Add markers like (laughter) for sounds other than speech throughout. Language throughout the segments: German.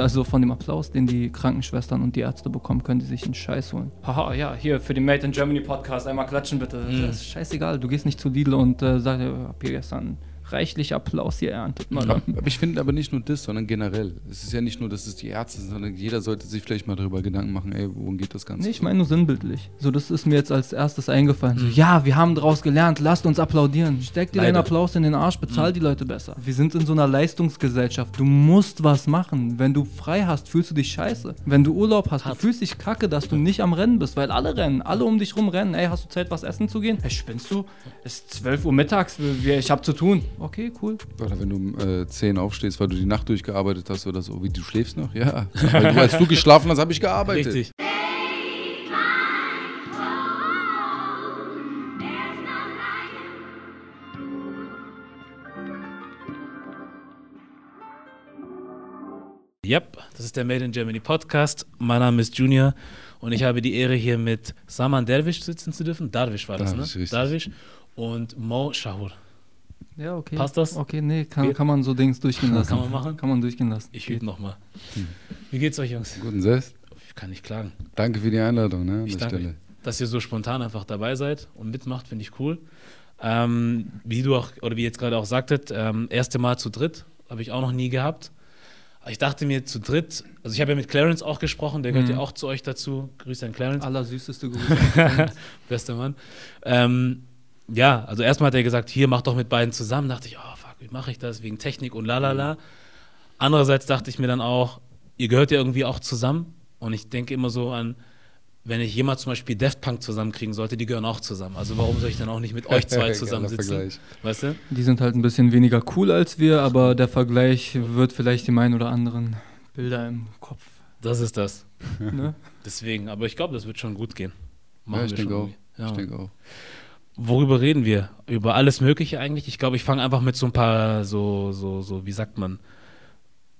Also von dem Applaus, den die Krankenschwestern und die Ärzte bekommen, können die sich einen Scheiß holen. Haha, ja, hier für den Made in Germany Podcast einmal klatschen bitte. Mhm. Das ist scheißegal, du gehst nicht zu Lidl und äh, sagst, ich hab hier gestern reichlich Applaus hier erntet. Mal. Aber aber ich finde aber nicht nur das, sondern generell. Es ist ja nicht nur, dass es die Ärzte sind, sondern jeder sollte sich vielleicht mal darüber Gedanken machen, ey, worum geht das Ganze? Nee, ich meine nur sinnbildlich. So, das ist mir jetzt als erstes eingefallen. So, ja, wir haben daraus gelernt, lasst uns applaudieren. Steck dir den Leider. Applaus in den Arsch, bezahl die Leute besser. Wir sind in so einer Leistungsgesellschaft. Du musst was machen. Wenn du frei hast, fühlst du dich scheiße. Wenn du Urlaub hast, du fühlst dich kacke, dass du nicht am Rennen bist, weil alle rennen. Alle um dich rum rennen. Ey, hast du Zeit, was essen zu gehen? Ey, spinnst du? Es ist 12 Uhr mittags, ich hab zu tun. Okay, cool. Oder wenn du um äh, 10 aufstehst, weil du die Nacht durchgearbeitet hast oder so, wie du schläfst noch? Ja. Weil du, als du geschlafen hast, habe ich gearbeitet. Richtig. Yep, das ist der Made in Germany Podcast. Mein Name ist Junior und ich habe die Ehre, hier mit Saman Derwisch sitzen zu dürfen. Darwish war das, Darwish, ne? richtig. Darwish und Mo Shahur. Ja, okay. Passt das? Okay, nee, kann, kann man so Dings durchgehen lassen. Kann man machen? Kann man durchgehen lassen. Ich übe nochmal. Wie geht's euch, Jungs? Guten Selbst. Ich kann nicht klagen. Danke für die Einladung, ne, an Ich der danke. Stelle. Dass ihr so spontan einfach dabei seid und mitmacht, finde ich cool. Ähm, wie du auch, oder wie ihr jetzt gerade auch sagtet, ähm, erste Mal zu dritt, habe ich auch noch nie gehabt. Ich dachte mir zu dritt, also ich habe ja mit Clarence auch gesprochen, der gehört Mhm. ja auch zu euch dazu. Grüße an Clarence. Allersüßeste Grüße. (laughs) Bester Mann. Ähm, ja, also erstmal hat er gesagt, hier mach doch mit beiden zusammen. Dachte ich, oh fuck, wie mache ich das wegen Technik und lalala. Andererseits dachte ich mir dann auch, ihr gehört ja irgendwie auch zusammen. Und ich denke immer so an, wenn ich jemals zum Beispiel Daft Punk zusammenkriegen sollte, die gehören auch zusammen. Also warum soll ich dann auch nicht mit euch zwei (laughs) zusammensitzen? Weißt du? Die sind halt ein bisschen weniger cool als wir, aber der Vergleich wird vielleicht dem einen oder anderen Bilder im Kopf. Das ist das. (laughs) Ne? Deswegen, aber ich glaube, das wird schon gut gehen. Ja, ich denke auch. Ja, Ich denke auch. Worüber reden wir? Über alles Mögliche eigentlich. Ich glaube, ich fange einfach mit so ein paar, so, so, so, wie sagt man,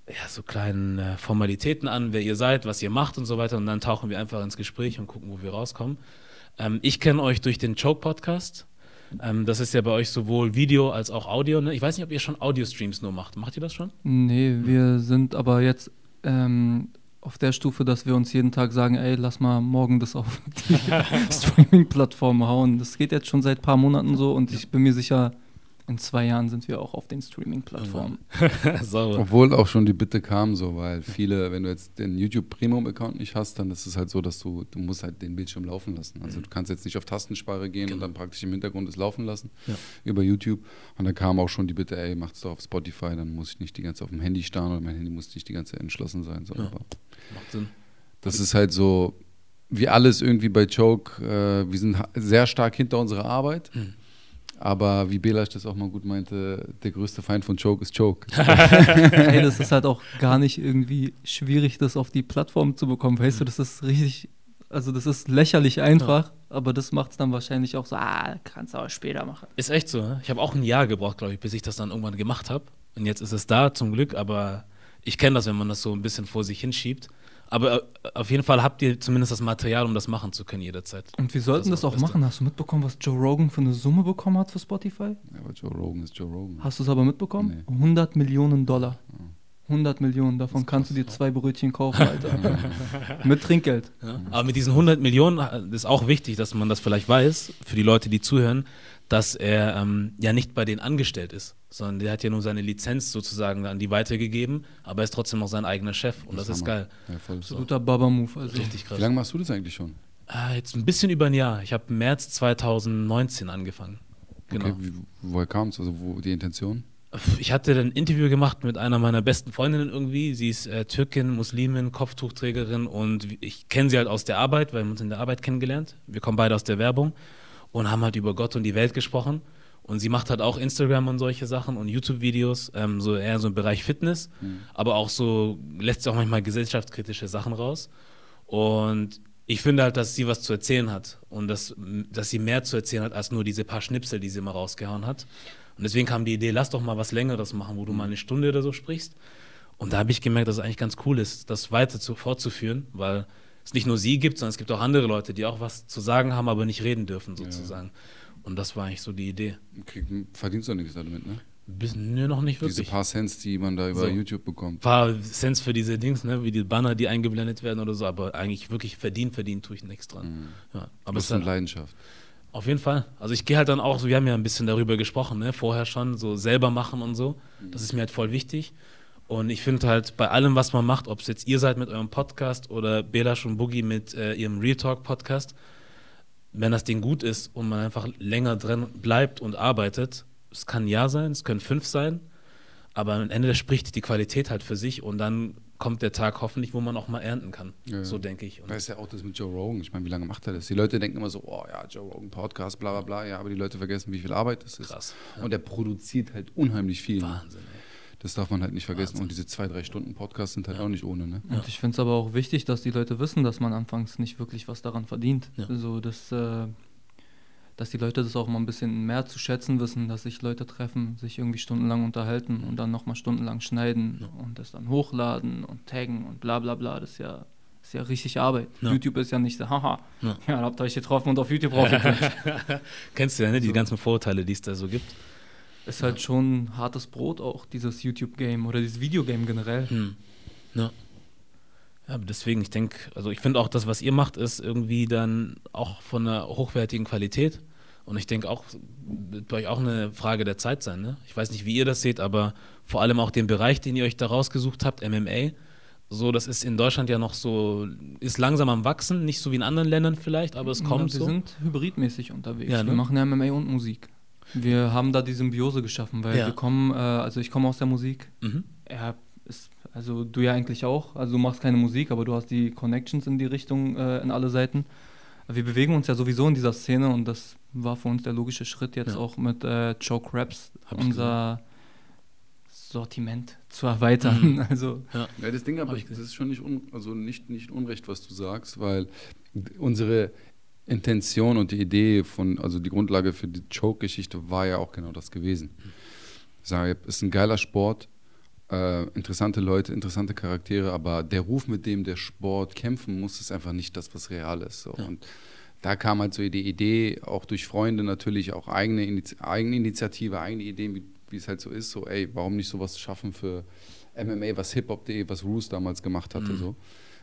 ja, so kleinen äh, Formalitäten an, wer ihr seid, was ihr macht und so weiter. Und dann tauchen wir einfach ins Gespräch und gucken, wo wir rauskommen. Ähm, ich kenne euch durch den Choke-Podcast. Ähm, das ist ja bei euch sowohl Video als auch Audio. Ne? Ich weiß nicht, ob ihr schon Audio-Streams nur macht. Macht ihr das schon? Nee, wir sind aber jetzt ähm, auf der Stufe, dass wir uns jeden Tag sagen, ey, lass mal morgen das auf die (laughs) Streaming-Plattform hauen. Das geht jetzt schon seit ein paar Monaten so und ich bin mir sicher, in zwei Jahren sind wir auch auf den Streaming-Plattformen. (laughs) Obwohl auch schon die Bitte kam, so, weil viele, wenn du jetzt den YouTube Premium-Account nicht hast, dann ist es halt so, dass du, du musst halt den Bildschirm laufen lassen. Also du kannst jetzt nicht auf Tastensprache gehen und dann praktisch im Hintergrund es laufen lassen Ja. über YouTube. Und dann kam auch schon die Bitte, ey, mach's doch auf Spotify, dann muss ich nicht die ganze Zeit auf dem Handy starren oder mein Handy muss nicht die ganze Zeit entschlossen sein. So. Ja. Aber Macht Sinn. das ist halt so, wie alles irgendwie bei Choke, äh, wir sind sehr stark hinter unserer Arbeit. Mhm. Aber wie Belasch das auch mal gut meinte, der größte Feind von Choke ist Choke. (laughs) Ey, das ist halt auch gar nicht irgendwie schwierig, das auf die Plattform zu bekommen. Weißt du, das ist richtig, also das ist lächerlich einfach, aber das macht es dann wahrscheinlich auch so, ah, kannst du aber später machen. Ist echt so. Ne? Ich habe auch ein Jahr gebraucht, glaube ich, bis ich das dann irgendwann gemacht habe. Und jetzt ist es da, zum Glück. Aber ich kenne das, wenn man das so ein bisschen vor sich hinschiebt. Aber äh, auf jeden Fall habt ihr zumindest das Material, um das machen zu können jederzeit. Und wir sollten Das das, auch Beste. machen. Hast du mitbekommen, was Joe Rogan für eine Summe bekommen hat für Spotify? Ja, aber Joe Rogan ist Joe Rogan. Hast du es aber mitbekommen? 100 Millionen Dollar. 100 Millionen, davon kannst du dir zwei Brötchen kaufen, (laughs) Alter. Mit Trinkgeld. Ja? Aber mit diesen 100 Millionen äh, ist auch wichtig, dass man das vielleicht weiß, für die Leute, die zuhören, dass er ähm, ja nicht bei denen angestellt ist, sondern der hat ja nur seine Lizenz sozusagen an die weitergegeben, aber er ist trotzdem noch sein eigener Chef und das, ist Hammer. geil. Ja. Absoluter Baba-Move. Also. Richtig krass. Wie lange machst du das eigentlich schon? Ah, jetzt ein bisschen über ein Jahr. Ich habe im März 2019 angefangen. Genau. Okay, wie, woher kam es? Also wo die Intention? Ich hatte ein Interview gemacht mit einer meiner besten Freundinnen irgendwie. Sie ist äh, Türkin, Muslimin, Kopftuchträgerin und ich kenne sie halt aus der Arbeit, weil wir uns in der Arbeit kennengelernt. Wir kommen beide aus der Werbung und haben halt über Gott und die Welt gesprochen. Und sie macht halt auch Instagram und solche Sachen und YouTube-Videos, ähm, so eher so im Bereich Fitness, aber auch so lässt sie auch manchmal gesellschaftskritische Sachen raus. Und ich finde halt, dass sie was zu erzählen hat und dass, dass sie mehr zu erzählen hat als nur diese paar Schnipsel, die sie immer rausgehauen hat. Und deswegen kam die Idee, lass doch mal was Längeres machen, wo du mal eine Stunde oder so sprichst. Und da habe ich gemerkt, dass es eigentlich ganz cool ist, das weiter zu, fortzuführen, weil es nicht nur sie gibt, sondern es gibt auch andere Leute, die auch was zu sagen haben, aber nicht reden dürfen, sozusagen. Und das war eigentlich so die Idee. Krieg, verdienst du nichts damit, ne? Bis, nee, noch nicht wirklich. Diese paar Cents, die man da über So. YouTube bekommt. paar Cents für diese Dings, ne, wie die Banner, die eingeblendet werden oder so, aber eigentlich wirklich verdient, verdient tue ich nichts dran. Ja, aber Das ist eine halt, Leidenschaft. auf jeden Fall. Also ich gehe halt dann auch, so, wir haben ja ein bisschen darüber gesprochen, ne, vorher schon, so selber machen und so. Das ist mir halt voll wichtig. Und ich finde halt bei allem, was man macht, ob es jetzt ihr seid mit eurem Podcast oder Belash und Boogie mit äh, ihrem Real Talk Podcast, wenn das Ding gut ist und man einfach länger drin bleibt und arbeitet, es kann ein Jahr sein, es können fünf sein, aber am Ende spricht die Qualität halt für sich und dann kommt der Tag hoffentlich, wo man auch mal ernten kann. Ja, ja. So denke ich. Und Da ist ja auch das mit Joe Rogan. Ich meine, wie lange macht er das? Die Leute denken immer so, oh ja, Joe Rogan Podcast, bla bla bla. Ja, aber die Leute vergessen, wie viel Arbeit das ist. Krass, Und er produziert halt unheimlich viel. Wahnsinn, ey. Das darf man halt nicht vergessen. Und diese zwei, drei Stunden Podcasts sind halt auch nicht ohne, ne? Und ich finde es aber auch wichtig, dass die Leute wissen, dass man anfangs nicht wirklich was daran verdient. Ja. So, dass, äh, dass die Leute das auch mal ein bisschen mehr zu schätzen wissen, dass sich Leute treffen, sich irgendwie stundenlang unterhalten und dann nochmal stundenlang schneiden und das dann hochladen und taggen und bla bla bla. Das ist ja, ist ja richtig Arbeit. Ja. YouTube ist ja nicht so, haha, Ja. ja, habt ihr euch getroffen und auf YouTube raufgeklatscht. (laughs) Kennst du ja, ne? Die ganzen Vorurteile, die es da so gibt. Ist halt schon hartes Brot auch, dieses YouTube-Game oder dieses Videogame generell. Hm. Ja. Ja, aber deswegen, ich denke, also ich finde auch, das, was ihr macht, ist irgendwie dann auch von einer hochwertigen Qualität. Und ich denke auch, wird bei euch auch eine Frage der Zeit sein. Ne? Ich weiß nicht, wie ihr das seht, aber vor allem auch den Bereich, den ihr euch da rausgesucht habt, MMA. So, das ist in Deutschland ja noch so, ist langsam am Wachsen, nicht so wie in anderen Ländern vielleicht, aber es kommt ja, wir so. sind hybridmäßig unterwegs. Ja, ne? Wir machen ja MMA und Musik. Wir haben da die Symbiose geschaffen, weil Ja. wir kommen, äh, also ich komme aus der Musik. Mhm. Er ist, also du ja eigentlich auch. Also du machst keine Musik, aber du hast die Connections in die Richtung, äh, in alle Seiten. Wir bewegen uns ja sowieso in dieser Szene und das war für uns der logische Schritt, jetzt Ja. auch mit äh, Choke Raps Hab unser Sortiment zu erweitern. (laughs) Also Ja. Ja, das Ding aber, das ist schon nicht, un, also nicht, nicht unrecht, was du sagst, weil unsere Intention und die Idee von, also die Grundlage für die Choke-Geschichte war ja auch genau das gewesen. Ich sage, ist ein geiler Sport, äh, interessante Leute, interessante Charaktere, aber der Ruf, mit dem der Sport kämpfen muss, ist einfach nicht das, was real ist. So. Ja. Und da kam halt so die Idee, auch durch Freunde natürlich, auch eigene, Iniz eigene Initiative, eigene Ideen, wie, wie es halt so ist, so, ey, warum nicht sowas schaffen für MMA, was hiphop.de, was Roos damals gemacht hatte, so,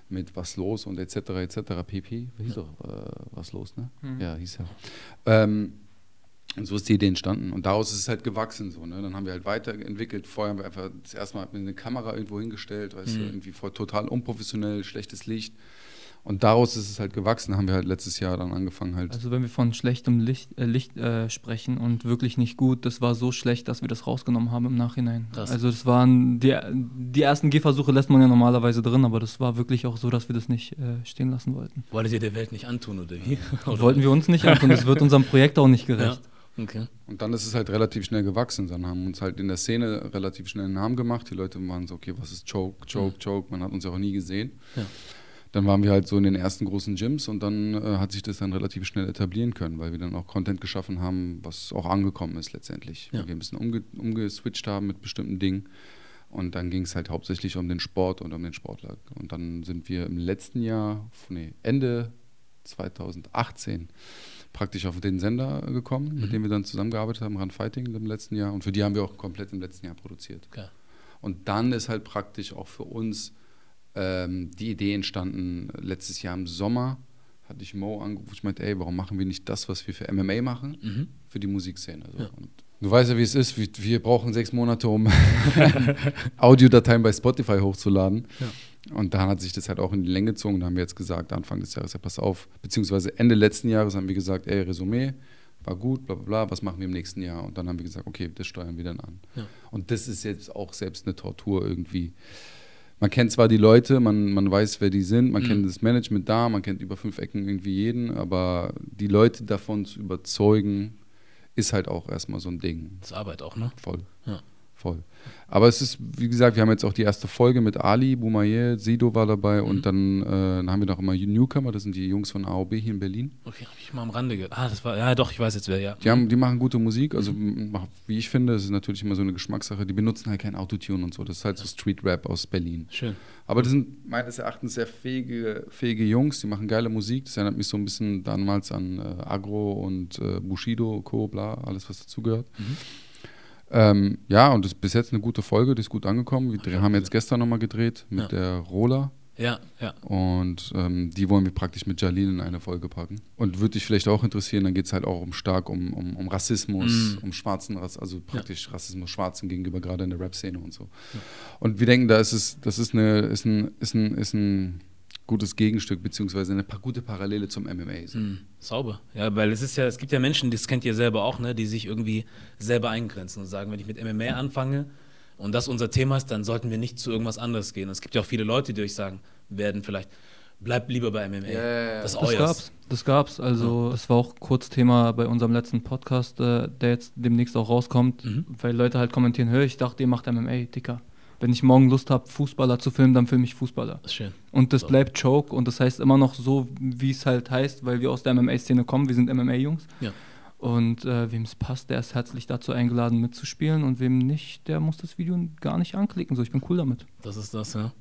mit was los und etc. etc. pp. Hieß doch äh, was los, ne? Ja, hieß ja. Ähm, und so ist die Idee entstanden. Und daraus ist es halt gewachsen. So, ne? Dann haben wir halt weiterentwickelt. Vorher haben wir einfach das erste Mal eine Kamera irgendwo hingestellt, weißt du, irgendwie voll, total unprofessionell, schlechtes Licht. Und daraus ist es halt gewachsen. Haben wir halt letztes Jahr dann angefangen halt. Also wenn wir von schlechtem Licht, äh, Licht äh, sprechen und wirklich nicht gut, das war so schlecht, dass wir das rausgenommen haben im Nachhinein. Krass. Also das waren die, die ersten Gehversuche lässt man ja normalerweise drin, aber das war wirklich auch so, dass wir das nicht äh, stehen lassen wollten. Wolltet ihr der Welt nicht antun oder wie? Das (laughs) wollten wir uns nicht antun, das wird unserem Projekt auch nicht Ja. gerecht. Okay. Und dann ist es halt relativ schnell gewachsen. Dann haben wir uns halt in der Szene relativ schnell einen Namen gemacht. Die Leute waren so, okay, was ist Choke, Choke, Choke? Man hat uns ja auch nie gesehen. Ja. Dann waren wir halt so in den ersten großen Gyms und dann äh, hat sich das dann relativ schnell etablieren können, weil wir dann auch Content geschaffen haben, was auch angekommen ist letztendlich. Ja. Weil wir ein bisschen umge umgeswitcht haben mit bestimmten Dingen. Und dann ging es halt hauptsächlich um den Sport und um den Sportler. Und dann sind wir im letzten Jahr, nee, Ende 2018 praktisch auf den Sender gekommen, mit dem wir dann zusammengearbeitet haben, Run Fighting im letzten Jahr. Und für die haben wir auch komplett im letzten Jahr produziert. Okay. Und dann ist halt praktisch auch für uns ähm, die Idee entstanden, letztes Jahr im Sommer hatte ich Mo angerufen, ich meinte, ey, warum machen wir nicht das, was wir für MMA machen, Mhm. für die Musikszene? So. Ja. Du weißt ja, wie es ist, wir, wir brauchen sechs Monate, um (laughs) Audiodateien bei Spotify hochzuladen. Und dann hat sich das halt auch in die Länge gezogen. Da haben wir jetzt gesagt, Anfang des Jahres, ja, pass auf, beziehungsweise Ende letzten Jahres haben wir gesagt, ey, Resümee, war gut, bla bla bla, was machen wir im nächsten Jahr? Und dann haben wir gesagt, okay, das steuern wir dann an. Ja. Und das ist jetzt auch selbst eine Tortur irgendwie. Man kennt zwar die Leute, man, man weiß, wer die sind, man Mhm. kennt das Management da, man kennt über fünf Ecken irgendwie jeden, aber die Leute davon zu überzeugen, ist halt auch erstmal so ein Ding. Das ist Arbeit auch, ne? Voll. Ja. Voll. Aber es ist, wie gesagt, wir haben jetzt auch die erste Folge mit Ali, Boumaye, Sido war dabei Mhm. und dann, äh, dann haben wir noch immer Newcomer, das sind die Jungs von AOB hier in Berlin. Okay, habe ich mal am Rande gehört. Ah, das war, ja doch, ich weiß jetzt wer, ja. Die, haben, die machen gute Musik, also mach- wie ich finde, es ist natürlich immer so eine Geschmackssache. Die benutzen halt kein Autotune und so. Das ist halt so Street Rap aus Berlin. Schön. Aber das sind meines Erachtens sehr fähige, fähige Jungs, die machen geile Musik. Das erinnert mich so ein bisschen damals an äh, Agro und äh, Bushido, Co., bla, alles was dazugehört. Ähm, ja, und das ist bis jetzt eine gute Folge, die ist gut angekommen. Wir dreh- haben jetzt gestern nochmal gedreht mit Ja. der Rola. Ja, ja. Und ähm, die wollen wir praktisch mit Jalil in eine Folge packen. Und würde dich vielleicht auch interessieren, dann geht es halt auch um stark um, um, um Rassismus, Mm. um schwarzen Rass also praktisch Rassismus Schwarzen gegenüber, gerade in der Rap-Szene und so. Und wir denken, da ist es, das ist eine, ist ein, ist ein, ist ein gutes Gegenstück, beziehungsweise eine pa gute Parallele zum MMA. So. Hm, sauber. Ja, weil es ist ja, es gibt ja Menschen, das kennt ihr selber auch, ne, die sich irgendwie selber eingrenzen und sagen, wenn ich mit MMA anfange und das unser Thema ist, dann sollten wir nicht zu irgendwas anderes gehen. Es gibt ja auch viele Leute, die euch sagen werden vielleicht, bleibt lieber bei MMA. Ja, ja, ja. Das ist Das euers. gab's, das gab's. Also das war auch kurz Thema bei unserem letzten Podcast, äh, der jetzt demnächst auch rauskommt, Mhm. weil Leute halt kommentieren, hör, ich dachte, ihr macht MMA, Dicker. Wenn ich morgen Lust habe, Fußballer zu filmen, dann filme ich Fußballer. Das ist schön. Und das So. bleibt Choke und das heißt immer noch so, wie es halt heißt, weil wir aus der MMA-Szene kommen. Wir sind MMA-Jungs. Ja. Und äh, wem es passt, der ist herzlich dazu eingeladen mitzuspielen und wem nicht, der muss das Video gar nicht anklicken. So, ich bin cool damit. Das ist das, ja.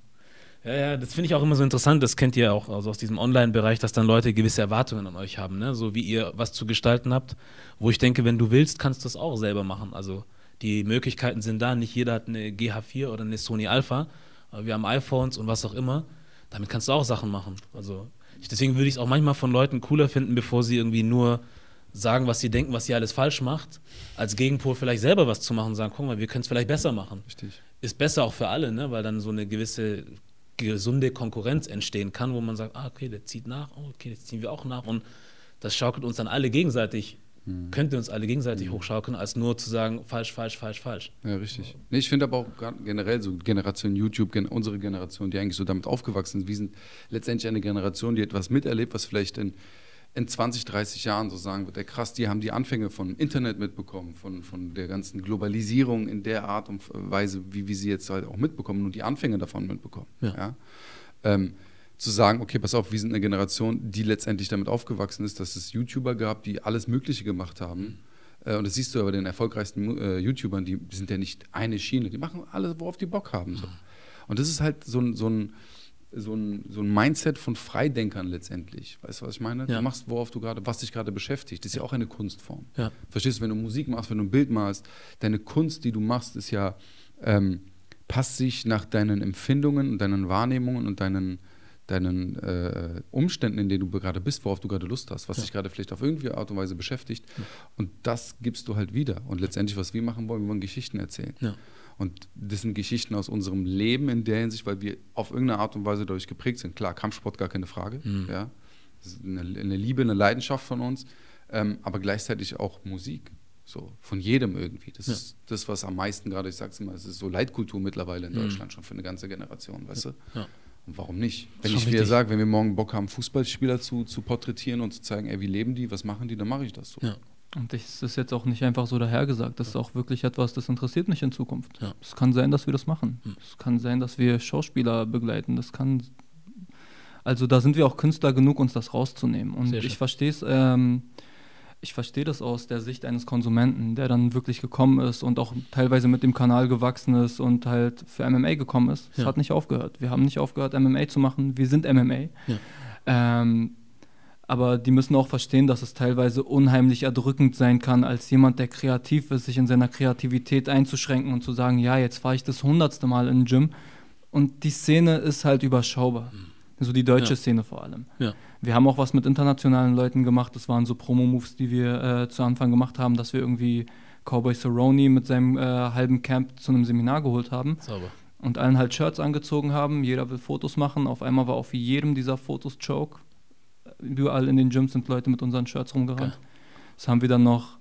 Ja, ja, das finde ich auch immer so interessant. Das kennt ihr auch also aus diesem Online-Bereich, dass dann Leute gewisse Erwartungen an euch haben, ne? so wie ihr was zu gestalten habt. Wo ich denke, wenn du willst, kannst du das auch selber machen. Also die Möglichkeiten sind da. Nicht jeder hat eine GH4 oder eine Sony Alpha. Aber wir haben iPhones und was auch immer. Damit kannst du auch Sachen machen. Also ich, deswegen würde ich es auch manchmal von Leuten cooler finden, bevor sie irgendwie nur sagen, was sie denken, was ihr alles falsch macht, als Gegenpol vielleicht selber was zu machen und sagen, guck mal, wir können es vielleicht besser machen Richtig. ist besser auch für alle, ne? weil dann so eine gewisse gesunde Konkurrenz entstehen kann, wo man sagt, ah, okay, der zieht nach, oh, okay, jetzt ziehen wir auch nach und das schaukelt uns dann alle gegenseitig, könnte uns alle gegenseitig hochschaukeln, als nur zu sagen, falsch, falsch, falsch, falsch. Ja, richtig. Nee, ich finde aber auch generell so Generation YouTube, gen unsere Generation, die eigentlich so damit aufgewachsen ist, wir sind letztendlich eine Generation, die etwas miterlebt, was vielleicht in, in 20, 30 Jahren so sagen wird, ey krass, die haben die Anfänge von Internet mitbekommen, von, von der ganzen Globalisierung in der Art und Weise, wie wir sie jetzt halt auch mitbekommen und die Anfänge davon mitbekommen. Ja. Ähm, zu sagen, okay, pass auf, wir sind eine Generation, die letztendlich damit aufgewachsen ist, dass es YouTuber gab, die alles Mögliche gemacht haben. Äh, und das siehst du aber bei den erfolgreichsten äh, YouTubern, die, sind ja nicht eine Schiene, die machen alles, worauf die Bock haben. So. Und das ist halt so ein, so ein, so ein, so ein Mindset von Freidenkern letztendlich. Weißt du, was ich meine? Ja. Du machst, worauf du gerade, was dich gerade beschäftigt. Das ist ja auch eine Kunstform. Ja. Verstehst du, wenn du Musik machst, wenn du ein Bild malst, deine Kunst, die du machst, ist ja, ähm, passt sich nach deinen Empfindungen und deinen Wahrnehmungen und deinen, deinen äh, Umständen, in denen du gerade bist, worauf du gerade Lust hast, was dich gerade vielleicht auf irgendeine Art und Weise beschäftigt. Und das gibst du halt wieder. Und letztendlich, was wir machen wollen, wir wollen Geschichten erzählen. Ja. Und das sind Geschichten aus unserem Leben in der Hinsicht, weil wir auf irgendeine Art und Weise dadurch geprägt sind. Klar, Kampfsport gar keine Frage. Ja. Das ist eine, eine Liebe, eine Leidenschaft von uns, ähm, aber gleichzeitig auch Musik. So, von jedem irgendwie. Das ist das, was am meisten gerade, ich sag's immer, es ist so Leitkultur mittlerweile in Deutschland schon für eine ganze Generation, weißt du? Ja. Und warum nicht? Wenn ich wieder sage, wenn wir morgen Bock haben, Fußballspieler zu, zu porträtieren und zu zeigen, ey, wie leben die, was machen die, dann mache ich das so. Ja. Und das ist jetzt auch nicht einfach so dahergesagt. Das ist auch wirklich etwas, das interessiert mich in Zukunft. Ja. Es kann sein, dass wir das machen. Hm. Es kann sein, dass wir Schauspieler begleiten. Das kann. Also da sind wir auch Künstler genug, uns das rauszunehmen. Und ich verstehe es. Ähm, ich verstehe das aus der Sicht eines Konsumenten, der dann wirklich gekommen ist und auch teilweise mit dem Kanal gewachsen ist und halt für MMA gekommen ist. Es Ja. hat nicht aufgehört. Wir haben nicht aufgehört, MMA zu machen. Wir sind MMA. Ja. Ähm, aber die müssen auch verstehen, dass es teilweise unheimlich erdrückend sein kann, als jemand, der kreativ ist, sich in seiner Kreativität einzuschränken und zu sagen, ja, jetzt fahre ich das hundertste Mal in den Gym. Und die Szene ist halt überschaubar. So die deutsche Ja. Szene vor allem. Ja. Wir haben auch was mit internationalen Leuten gemacht. Das waren so Promo-Moves, die wir äh, zu Anfang gemacht haben, dass wir irgendwie Cowboy Cerrone mit seinem äh, halben Camp zu einem Seminar geholt haben Sauber. und allen halt Shirts angezogen haben. Jeder will Fotos machen. Auf einmal war auf jedem dieser Fotos Choke. Überall in den Gyms sind Leute mit unseren Shirts rumgerannt. Geil. Das haben wir dann noch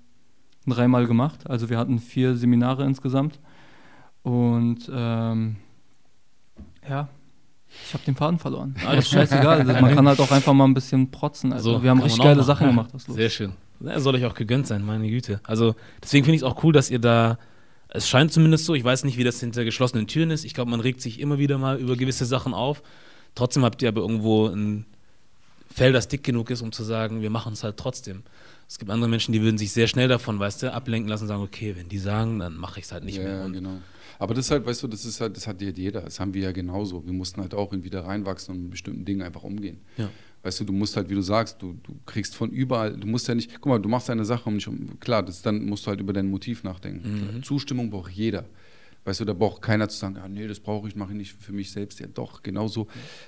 dreimal gemacht. Also wir hatten vier Seminare insgesamt. Und ähm, ja, ich habe den Faden verloren. Aber das ist scheißegal. Das- Man kann halt auch einfach mal ein bisschen protzen. Also So, wir haben richtig geile machen. Sachen gemacht. Was los. Sehr schön. Ja, soll euch auch gegönnt sein, meine Güte. Also deswegen finde ich es auch cool, dass ihr da, es scheint zumindest so, ich weiß nicht, wie das hinter geschlossenen Türen ist. Ich glaube, man regt sich immer wieder mal über gewisse Sachen auf. Trotzdem habt ihr aber irgendwo ein Fell, das dick genug ist, um zu sagen, wir machen es halt trotzdem. Es gibt andere Menschen, die würden sich sehr schnell davon, weißt du, ablenken lassen und sagen, okay, wenn die sagen, dann mache ich es halt nicht ja, mehr. Und genau. Aber das ist halt, weißt du, das ist halt, das hat ja jeder. Das haben wir ja genauso. Wir mussten halt auch irgendwie da reinwachsen und mit bestimmten Dingen einfach umgehen. Ja. Weißt du, du musst halt, wie du sagst, du, du kriegst von überall, du musst ja nicht, guck mal, du machst eine Sache um nicht um, klar, das, dann musst du halt über dein Motiv nachdenken. Mhm. Zustimmung braucht jeder. Weißt du, da braucht keiner zu sagen, ah, nee, das brauche ich, mache ich nicht für mich selbst. Ja, doch, genauso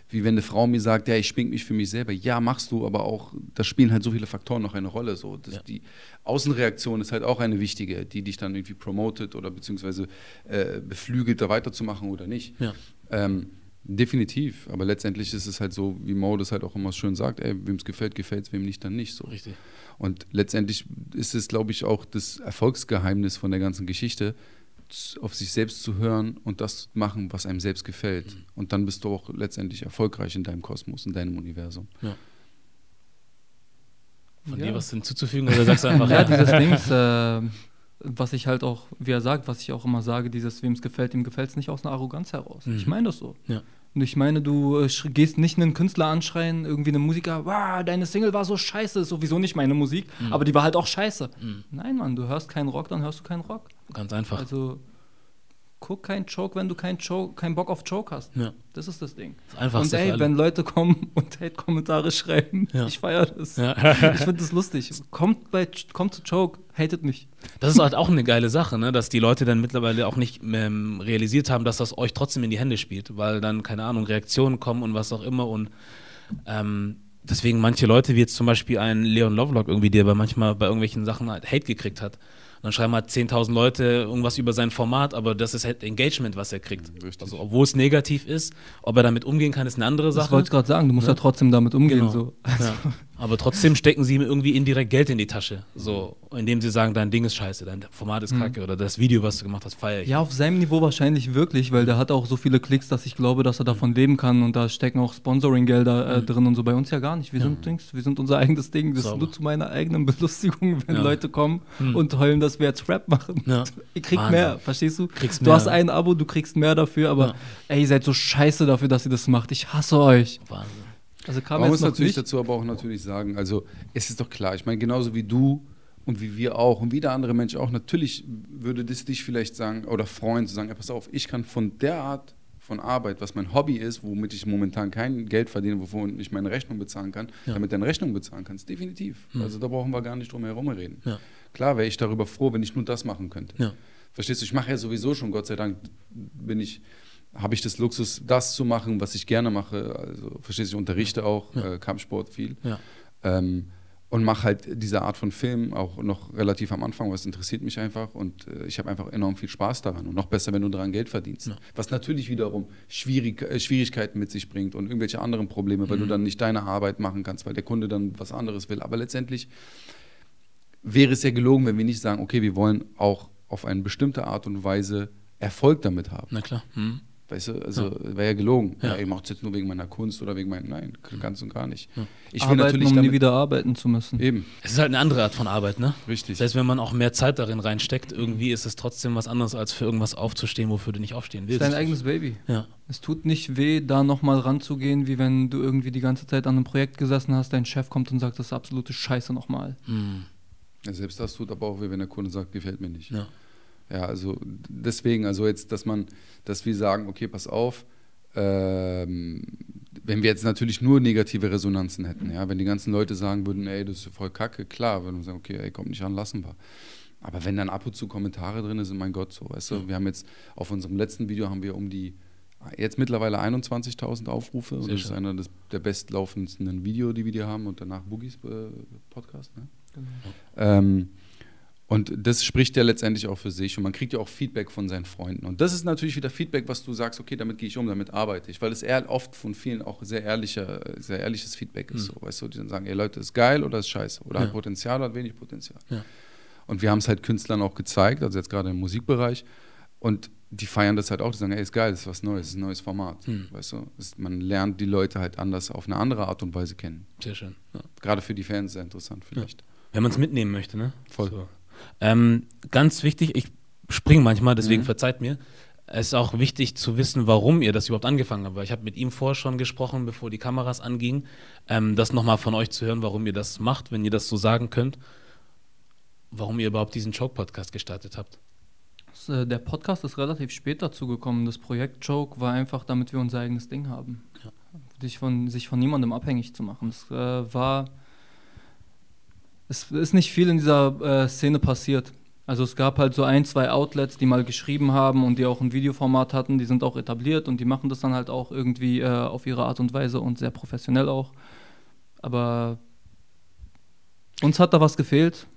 wie wenn eine Frau mir sagt, ja, ich schmink mich für mich selber. Ja, machst du, aber auch, da spielen halt so viele Faktoren noch eine Rolle. So. Das, Ja. Die Außenreaktion ist halt auch eine wichtige, die dich dann irgendwie promotet oder beziehungsweise äh, beflügelt, da weiterzumachen oder nicht. Ja. Ähm, definitiv, aber letztendlich ist es halt so, wie Mo das halt auch immer schön sagt, ey, wem es gefällt, gefällt es, wem nicht, dann nicht so. Richtig. Und letztendlich ist es, glaube ich, auch das Erfolgsgeheimnis von der ganzen Geschichte, auf sich selbst zu hören und das zu machen, was einem selbst gefällt. Mhm. Und dann bist du auch letztendlich erfolgreich in deinem Kosmos, in deinem Universum. Von Ja. dir was hinzuzufügen oder sagst du einfach, (laughs) Ja, ja, dieses Dings, äh, was ich halt auch, wie er sagt, was ich auch immer sage, dieses, wem es gefällt, dem gefällt es nicht aus einer Arroganz heraus. Mhm. Ich meine das so. Ja. Und ich meine, du äh, gehst nicht einen Künstler anschreien, irgendwie einen Musiker, wow, deine Single war so scheiße, ist sowieso nicht meine Musik, Mhm. aber die war halt auch scheiße. Nein, Mann, du hörst keinen Rock, dann hörst du keinen Rock. ganz einfach. Also guck keinen Choke, wenn du keinen keinen Bock auf Choke hast. Ja. Das ist das Ding. Das Einfachste und ey, wenn Leute kommen (laughs) und Hate-Kommentare schreiben, Ja. ich feiere das. Ja. Ich finde das lustig. Kommt, bei, kommt zu Choke, hatet mich. Das ist halt auch eine geile Sache, ne? dass die Leute dann mittlerweile auch nicht ähm, realisiert haben, dass das euch trotzdem in die Hände spielt, weil dann, keine Ahnung, Reaktionen kommen und was auch immer und ähm, deswegen manche Leute, wie jetzt zum Beispiel ein Leon Lovelock irgendwie, der bei manchmal bei irgendwelchen Sachen halt Hate gekriegt hat. Dann schreiben halt 10.000 Leute irgendwas über sein Format, aber das ist halt Engagement, was er kriegt. Richtig. Also, obwohl es negativ ist, ob er damit umgehen kann, ist eine andere Das Sache. wollte ich gerade sagen, du musst ja, trotzdem damit umgehen. Genau. So. Ja. Aber trotzdem stecken sie ihm irgendwie indirekt Geld in die Tasche. So, indem sie sagen, dein Ding ist scheiße, dein Format ist kacke oder das Video, was du gemacht hast, feiere ich. Ja, auf seinem Niveau wahrscheinlich wirklich, weil der hat auch so viele Klicks, dass ich glaube, dass er davon leben kann und da stecken auch Sponsoring-Gelder äh, drin und so. Bei uns ja gar nicht. Wir sind Dings, wir sind unser eigenes Ding. Das ist Sauber. nur zu meiner eigenen Belustigung, wenn Ja. Leute kommen Hm. und heulen, dass wir jetzt Rap machen. Ja. (laughs) Ihr kriegt Wahnsinn. mehr, verstehst du? Kriegst du mehr. hast ein Abo, du kriegst mehr dafür, aber Ja. ey, ihr seid so scheiße dafür, dass ihr das macht. Ich hasse euch. Wahnsinn. Also kam Man muss natürlich nicht. dazu aber auch natürlich sagen, also es ist doch klar, ich meine, genauso wie du und wie wir auch und wie der andere Mensch auch, natürlich würde das dich vielleicht sagen oder freuen zu sagen, ja, pass auf, ich kann von der Art von Arbeit, was mein Hobby ist, womit ich momentan kein Geld verdiene, wovon ich meine Rechnung bezahlen kann, Ja. damit deine Rechnung bezahlen kannst, definitiv. Hm. Also da brauchen wir gar nicht drum herum reden. Ja. Klar wäre ich darüber froh, wenn ich nur das machen könnte. Ja. Verstehst du, ich mache ja sowieso schon, Gott sei Dank, bin ich, habe ich das Luxus, das zu machen, was ich gerne mache. Also, verstehst du, ich unterrichte auch Ja. äh, Kampfsport viel. Ja. Ähm, und mache halt diese Art von Film auch noch relativ am Anfang, was interessiert mich einfach und äh, ich habe einfach enorm viel Spaß daran und noch besser, wenn du daran Geld verdienst. Ja. Was natürlich wiederum schwierig, äh, Schwierigkeiten mit sich bringt und irgendwelche anderen Probleme, weil du dann nicht deine Arbeit machen kannst, weil der Kunde dann was anderes will. Aber letztendlich wäre es ja gelogen, wenn wir nicht sagen, okay, wir wollen auch auf eine bestimmte Art und Weise Erfolg damit haben. Na klar. Hm. Weißt du, also wäre ja gelogen. Ja. Ja. ich mache es jetzt nur wegen meiner Kunst oder wegen meinem, nein, ganz und gar nicht. Ja. Ich will arbeiten, natürlich um nie wieder arbeiten zu müssen. eben, Es ist halt eine andere Art von Arbeit, ne? richtig. Selbst wenn man auch mehr Zeit darin reinsteckt, irgendwie ist es trotzdem was anderes, als für irgendwas aufzustehen, wofür du nicht aufstehen Das willst. ist dein eigenes Baby. Ja. Es tut nicht weh, da nochmal ranzugehen, wie wenn du irgendwie die ganze Zeit an einem Projekt gesessen hast, dein Chef kommt und sagt, das ist absolute Scheiße nochmal. Hm. Ja, selbst das tut aber auch weh, wenn der Kunde sagt, gefällt mir nicht. Ja. Ja, also deswegen, also jetzt, dass man, dass wir sagen, okay, pass auf, ähm, wenn wir jetzt natürlich nur negative Resonanzen hätten, ja, wenn die ganzen Leute sagen würden, ey, das ist voll kacke, klar, würden wir sagen, okay, ey, kommt nicht an, lassen wir. Aber wenn dann ab und zu Kommentare drin sind, mein Gott, so, weißt du, wir haben jetzt auf unserem letzten Video haben wir um die jetzt mittlerweile 21.000 Aufrufe und Sehr das ist schön. einer des, der bestlaufendsten Video, die wir dir haben und danach Boogies äh, Podcast, ne? Ähm, und das spricht ja letztendlich auch für sich und man kriegt ja auch Feedback von seinen Freunden. Und das ist natürlich wieder Feedback, was du sagst, okay, damit gehe ich um, damit arbeite ich, weil es eher oft von vielen auch sehr ehrlicher, sehr ehrliches Feedback ist. Hm. So, weißt du, die dann sagen, ey Leute, ist geil oder ist scheiße oder Ja. hat Potenzial oder hat wenig Potenzial. Ja. Und wir haben es halt Künstlern auch gezeigt, also jetzt gerade im Musikbereich. Und die feiern das halt auch, die sagen, ey, ist geil, das ist was Neues, ist ein neues Format. Hm. Weißt du, es, man lernt die Leute halt anders auf eine andere Art und Weise kennen. Sehr schön. Ja. Gerade für die Fans sehr interessant vielleicht. Wenn man es mitnehmen möchte, ne? Voll. So. Ähm, ganz wichtig, ich springe manchmal, deswegen Mhm. verzeiht mir. Es ist auch wichtig zu wissen, warum ihr das überhaupt angefangen habt. Weil ich habe mit ihm vorher schon gesprochen, bevor die Kameras angingen. Ähm, das nochmal von euch zu hören, warum ihr das macht, wenn ihr das so sagen könnt. Warum ihr überhaupt diesen Choke-Podcast gestartet habt. Äh, Der Podcast ist relativ spät dazu gekommen. Das Projekt Joke war einfach, damit wir unser eigenes Ding haben. Ja. dich von, sich von niemandem abhängig zu machen. Es äh, war. Es ist nicht viel in dieser äh, Szene passiert. Also es gab halt so ein, zwei Outlets, die mal geschrieben haben und die auch ein Videoformat hatten, die sind auch etabliert und die machen das dann halt auch irgendwie äh, auf ihre Art und Weise und sehr professionell auch. Aber uns hat da was gefehlt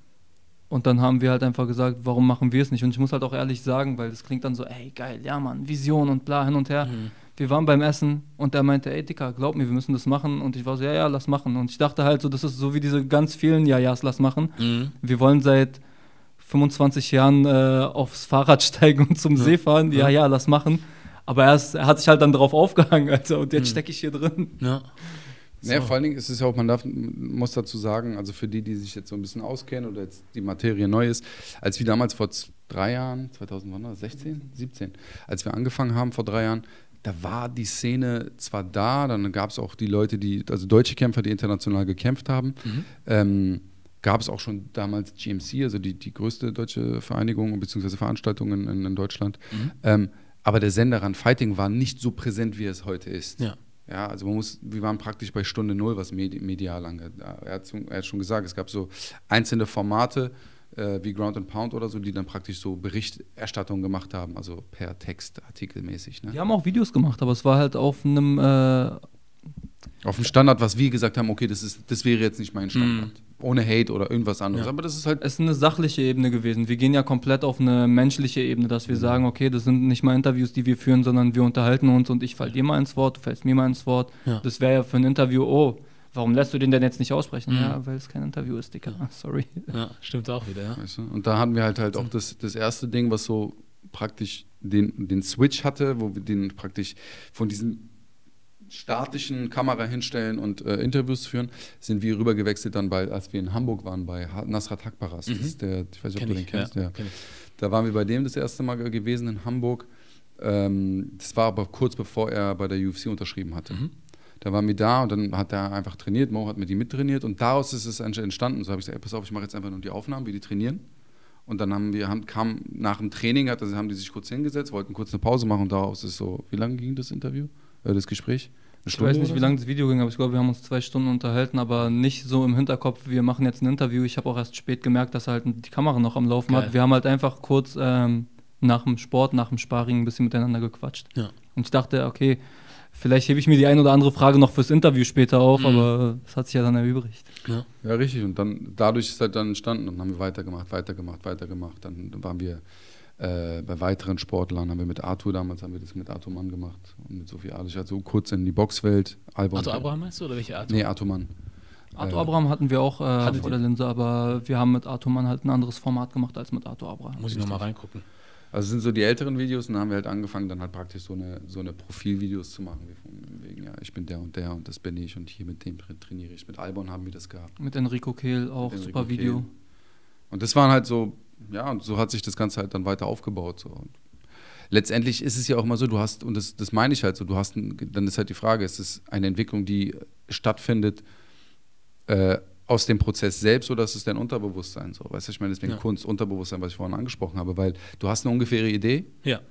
und dann haben wir halt einfach gesagt, warum machen wir es nicht? Und ich muss halt auch ehrlich sagen, weil das klingt dann so, ey geil, ja Mann, Vision und bla hin und her. Mhm. Wir waren beim Essen und der meinte, ey Dicker, glaub mir, wir müssen das machen. Und ich war so, ja, ja, lass machen. Und ich dachte halt so, das ist so wie diese ganz vielen Ja-Ja's, lass machen. Mhm. Wir wollen seit 25 Jahren äh, aufs Fahrrad (laughs) steigen und zum ja. See fahren. Ja, ja, lass machen. Aber er, ist, er hat sich halt dann darauf aufgehangen, (laughs) also, und jetzt mhm. stecke ich hier drin. Ja. So. Naja, vor allen Dingen ist es ja auch, man darf, muss dazu sagen, also für die, die sich jetzt so ein bisschen auskennen oder jetzt die Materie neu ist, als wir damals vor drei Jahren, 2016, 17, als wir angefangen haben vor drei Jahren, da war die Szene zwar da, dann gab es auch die Leute, die, also deutsche Kämpfer, die international gekämpft haben. Mhm. Ähm, gab es auch schon damals GMC, also die, die größte deutsche Vereinigung bzw. Veranstaltung in, in Deutschland. Mhm. Ähm, aber der Sender Run Fighting war nicht so präsent, wie es heute ist. Ja. Ja, also man muss, wir waren praktisch bei Stunde Null, was medial angeht. Er hat, er hat schon gesagt, es gab so einzelne Formate äh, wie Ground and Pound oder so, die dann praktisch so Berichterstattung gemacht haben, also per Text, artikelmäßig. Ne? Die haben auch Videos gemacht, aber es war halt auf einem äh auf dem Standard, was wir gesagt haben, okay, das, ist, das wäre jetzt nicht mein Standard. Mm. Ohne Hate oder irgendwas anderes. Ja. Aber das ist halt. Es ist eine sachliche Ebene gewesen. Wir gehen ja komplett auf eine menschliche Ebene, dass wir mhm. sagen, okay, das sind nicht mal Interviews, die wir führen, sondern wir unterhalten uns und ich fall dir mal ins Wort, du fällst mir mal ins Wort. Ja. Das wäre ja für ein Interview, oh, warum lässt du den denn jetzt nicht aussprechen? Mhm. Ja, weil es kein Interview ist, Dicker. Ja. Sorry. (laughs) Ja, stimmt auch wieder, ja. Weißt du? Und da hatten wir halt halt auch das, das erste Ding, was so praktisch den, den Switch hatte, wo wir den praktisch von diesem statischen Kamera hinstellen und äh, Interviews führen, sind wir rübergewechselt dann bei, als wir in Hamburg waren, bei Nasrat Hakbaras. Mhm. Das ist der, ich weiß nicht, ob Kenn du den ich, kennst. Ja, Da waren wir bei dem das erste Mal gewesen in Hamburg. Ähm, das war aber kurz bevor er bei der UFC unterschrieben hatte. Mhm. Da waren wir da und dann hat er einfach trainiert, Mo hat mit ihm mittrainiert und daraus ist es entstanden. So habe ich gesagt, ey, pass auf, ich mache jetzt einfach nur die Aufnahmen, wie die trainieren. Und dann haben wir, haben, kam nach dem Training, hat, also haben die sich kurz hingesetzt, wollten kurz eine Pause machen und daraus ist so, wie lange ging das Interview, äh, das Gespräch? ich weiß nicht, wie lange das Video ging, aber ich glaube, wir haben uns zwei Stunden unterhalten, aber nicht so im Hinterkopf, wir machen jetzt ein Interview. Ich habe auch erst spät gemerkt, dass er halt die Kamera noch am Laufen Geil. hat. Wir haben halt einfach kurz ähm, nach dem Sport, nach dem Sparring ein bisschen miteinander gequatscht. Ja. Und ich dachte, okay, vielleicht hebe ich mir die ein oder andere Frage noch fürs Interview später auf, mhm. aber das hat sich ja dann erübrigt. Ja. ja, richtig. Und dann dadurch ist halt dann entstanden und dann haben wir weitergemacht, weitergemacht, weitergemacht. Dann waren wir äh, bei weiteren Sportlern haben wir mit Arthur damals haben wir das mit Arthur Mann gemacht und mit Sophie Adisch, also kurz in die Boxwelt. Albon Arthur Abraham meinst du oder welche Arthur? Nee, Arthur Mann. Arthur äh, Abraham hatten wir auch äh, vor der Linse, aber wir haben mit Arthur Mann halt ein anderes Format gemacht als mit Arthur Abraham. Muss ich nochmal reingucken. Also sind so die älteren Videos und dann haben wir halt angefangen, dann halt praktisch so eine, so eine Profilvideos zu machen, wegen, ja, ich bin der und der und das bin ich und hier mit dem trainiere ich. Mit Albon haben wir das gehabt. Mit Enrico Kehl auch, Enrico super Video. Kehl. Und das waren halt so ja, und so hat sich das Ganze halt dann weiter aufgebaut. So. Und letztendlich ist es ja auch immer so, du hast, und das, das meine ich halt so, du hast, dann ist halt die Frage, ist es eine Entwicklung, die stattfindet äh, aus dem Prozess selbst oder ist es dein Unterbewusstsein so? Weißt du, ich meine, deswegen ja. Kunst, Unterbewusstsein, was ich vorhin angesprochen habe, weil du hast eine ungefähre Idee. Ja.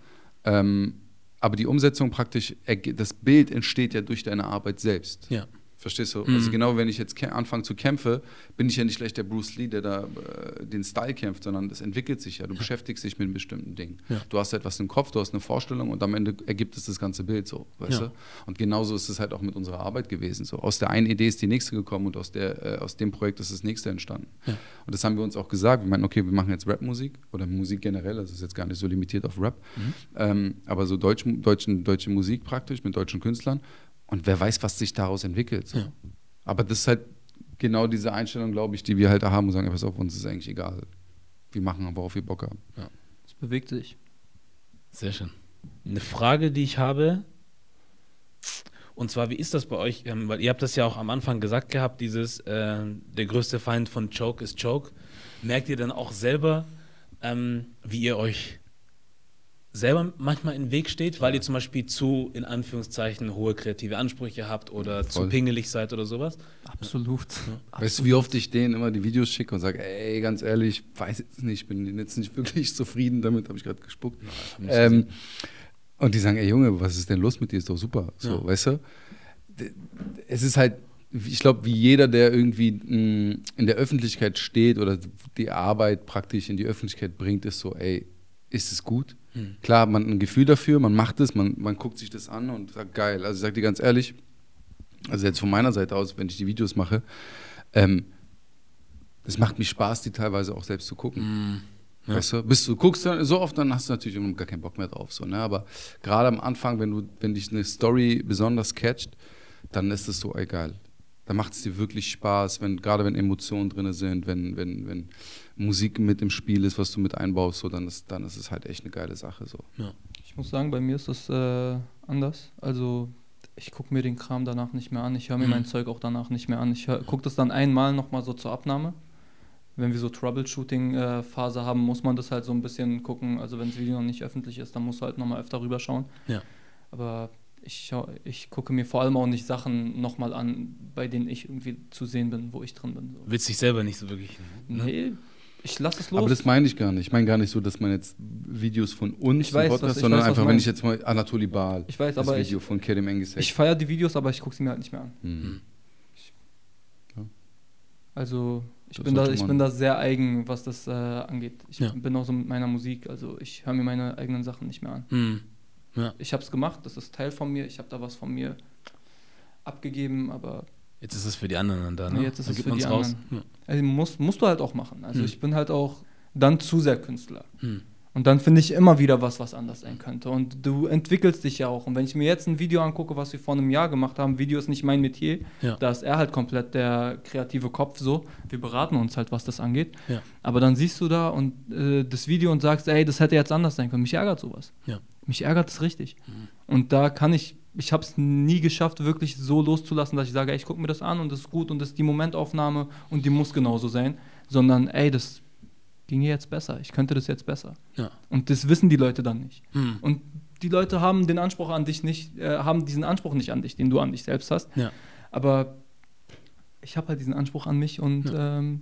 Ähm, aber die Umsetzung praktisch, das Bild entsteht ja durch deine Arbeit selbst. Ja. Verstehst du? Also mhm. Also genau, wenn ich jetzt anfange zu kämpfen, bin ich ja nicht gleich der Bruce Lee, der da äh, den Style kämpft, sondern das entwickelt sich ja. Du ja. beschäftigst dich mit bestimmten Ding. Ja. Du hast etwas im Kopf, du hast eine Vorstellung und am Ende ergibt es das ganze Bild so, weißt ja. du? Und genauso ist es halt auch mit unserer Arbeit gewesen. So aus der einen Idee ist die nächste gekommen und aus der äh, aus dem Projekt ist das nächste entstanden. Und das haben wir uns auch gesagt. Wir meinen, okay, wir machen jetzt Rapmusik oder Musik generell. Das ist jetzt gar nicht so limitiert auf Rap, mhm. ähm, aber so Deutsch, deutschen, deutsche Musik praktisch mit deutschen Künstlern. Und wer weiß, was sich daraus entwickelt. So. Ja. Aber das ist halt genau diese Einstellung, glaube ich, die wir halt da haben und sagen, pass auf, uns ist eigentlich egal. Wir machen, worauf wir Bock haben. Ja. Es bewegt sich. Sehr schön. Eine Frage, die ich habe, und zwar, wie ist das bei euch? Ähm, weil ihr habt das ja auch am Anfang gesagt gehabt, dieses, äh, der größte Feind von Choke ist Choke. Merkt ihr dann auch selber, ähm, wie ihr euch selber manchmal im Weg steht, weil ihr zum Beispiel zu, in Anführungszeichen, hohe kreative Ansprüche habt oder Voll. zu pingelig seid oder sowas? Absolut. Ja. Weißt du, wie oft ich denen immer die Videos schicke und sage, ey, ganz ehrlich, weiß jetzt nicht, ich bin jetzt nicht wirklich (laughs) zufrieden damit, habe ich gerade gespuckt. Ja, ähm, und die sagen, ey Junge, was ist denn los mit dir? Ist doch super. So, ja. weißt du? es ist halt, ich glaube, wie jeder, der irgendwie mh, in der Öffentlichkeit steht oder die Arbeit praktisch in die Öffentlichkeit bringt, ist so, ey, ist es gut? Hm. Klar, man hat ein Gefühl dafür, man macht es, man, man guckt sich das an und sagt, geil. Also ich sag dir ganz ehrlich, also jetzt von meiner Seite aus, wenn ich die Videos mache, ähm, es macht mich Spaß, die teilweise auch selbst zu gucken. Hm. Ja. Weißt du, bis du guckst dann so oft, dann hast du natürlich gar keinen Bock mehr drauf. So, ne? Aber gerade am Anfang, wenn du, wenn dich eine Story besonders catcht, dann ist es so egal. Da macht es dir wirklich Spaß, wenn, gerade wenn Emotionen drin sind, wenn, wenn, wenn Musik mit im Spiel ist, was du mit einbaust, so, dann, ist, dann ist es halt echt eine geile Sache. So. Ja. Ich muss sagen, bei mir ist das äh, anders. Also ich gucke mir den Kram danach nicht mehr an. Ich höre mir Mhm. mein Zeug auch danach nicht mehr an. Ich gucke das dann einmal nochmal so zur Abnahme. Wenn wir so Troubleshooting-Phase haben, muss man das halt so ein bisschen gucken. Also wenn das Video noch nicht öffentlich ist, dann musst du halt nochmal öfter rüberschauen. Ja. Aber ich, ich gucke mir vor allem auch nicht Sachen nochmal an, bei denen ich irgendwie zu sehen bin, wo ich drin bin. So. Willst dich selber nicht so wirklich. Ne? Nee, ich lasse es los. Aber das meine ich gar nicht. Ich meine gar nicht so, dass man jetzt Videos von uns Ich weiß, im Podcast, was- ich sondern weiß, einfach, wenn ich jetzt mal Anatoly Baal, Ich weiß, das aber Video ich, von Kerim Engisek. ich feiere die Videos, aber ich gucke sie mir halt nicht mehr an. Hm. Also ich Das bin da, ich bin da sehr eigen, was das äh, angeht. Ich Ja. bin auch so mit meiner Musik, also ich höre mir meine eigenen Sachen nicht mehr an. Hm. Ja. Ich habe es gemacht, das ist Teil von mir, ich habe da was von mir abgegeben, aber Jetzt ist es für die anderen dann da, ne? Jetzt ist Dann es für die raus. also, musst, musst du halt auch machen. Also Hm. ich bin halt auch dann zu sehr Künstler. Ja. Hm. Und dann finde ich immer wieder was, was anders sein könnte. Und du entwickelst dich ja auch. Und wenn ich mir jetzt ein Video angucke, was wir vor einem Jahr gemacht haben, Video ist nicht mein Metier, Ja. da ist er halt komplett der kreative Kopf so. Wir beraten uns halt, was das angeht. Ja. Aber dann siehst du da und äh, das Video und sagst, ey, das hätte jetzt anders sein können. Mich ärgert sowas. Ja. Mich ärgert es richtig. Und da kann ich, ich habe es nie geschafft, wirklich so loszulassen, dass ich sage, ey, ich gucke mir das an und das ist gut und das ist die Momentaufnahme und die muss genauso sein. Sondern, ey, das ging jetzt besser. Ich könnte das jetzt besser. Ja. Und das wissen die Leute dann nicht. Hm. Und die Leute haben den Anspruch an dich nicht, äh, haben diesen Anspruch nicht an dich, den du an dich selbst hast. Ja. Aber ich habe halt diesen Anspruch an mich und ähm,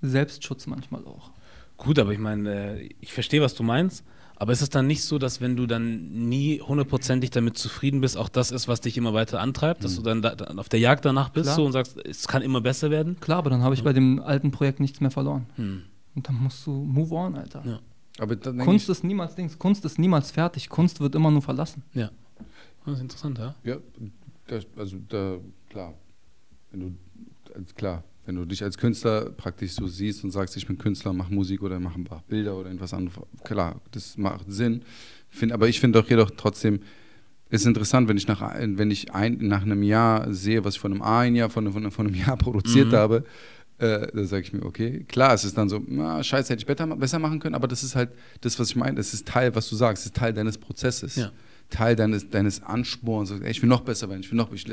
Selbstschutz manchmal auch. Gut, aber ich meine, äh, ich verstehe, was du meinst. Aber ist es dann nicht so, dass wenn du dann nie hundertprozentig damit zufrieden bist, auch das ist, was dich immer weiter antreibt, dass du dann, da, dann auf der Jagd danach bist Klar. so und sagst, es kann immer besser werden? Klar, aber dann habe ich bei dem alten Projekt nichts mehr verloren. Hm. Und dann musst du move on, Alter. Ja. Aber Kunst ist niemals Dings, Kunst ist niemals fertig. Kunst wird immer nur verlassen. Ja. Das ist interessant, ja. ja, das, also da, klar, wenn du, also klar, wenn du dich als Künstler praktisch so siehst und sagst, ich bin Künstler, mach Musik oder mach ein paar Bilder oder irgendwas anderes, klar, das macht Sinn. Find, aber ich finde doch jedoch trotzdem, ist interessant, wenn ich nach, wenn ich ein, nach einem Jahr sehe, was ich von einem ein Jahr, von, von, von einem Jahr (laughs) produziert Mhm. habe, äh, da sage ich mir, okay, klar, es ist dann so, na, scheiße, hätte ich besser, besser machen können, aber das ist halt das, was ich meine, das ist Teil, was du sagst, das ist Teil deines Prozesses. Ja. Teil deines, deines Ansporns. Ey, ich will noch besser werden, ich will noch, ich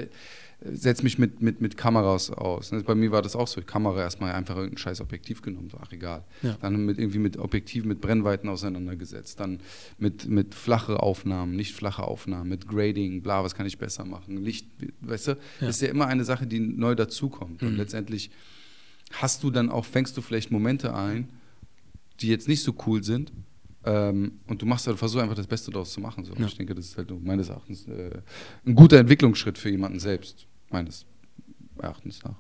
setze mich mit, mit, mit Kameras aus. Ne? Bei mir war das auch so, Kamera erstmal einfach irgendein scheiß Objektiv genommen, so, ach egal. Ja. Dann mit irgendwie mit Objektiven, mit Brennweiten auseinandergesetzt, dann mit, mit flache Aufnahmen, nicht flache Aufnahmen, mit Grading, bla, was kann ich besser machen, Licht, weißt du, das ist ja immer eine Sache, die neu dazukommt. Und Mhm. letztendlich hast du dann auch, fängst du vielleicht Momente ein, die jetzt nicht so cool sind, ähm, und du machst halt, versuch einfach das Beste daraus zu machen. So. Ja. Ich denke, das ist halt meines Erachtens äh, ein guter Entwicklungsschritt für jemanden selbst, meines Erachtens nach.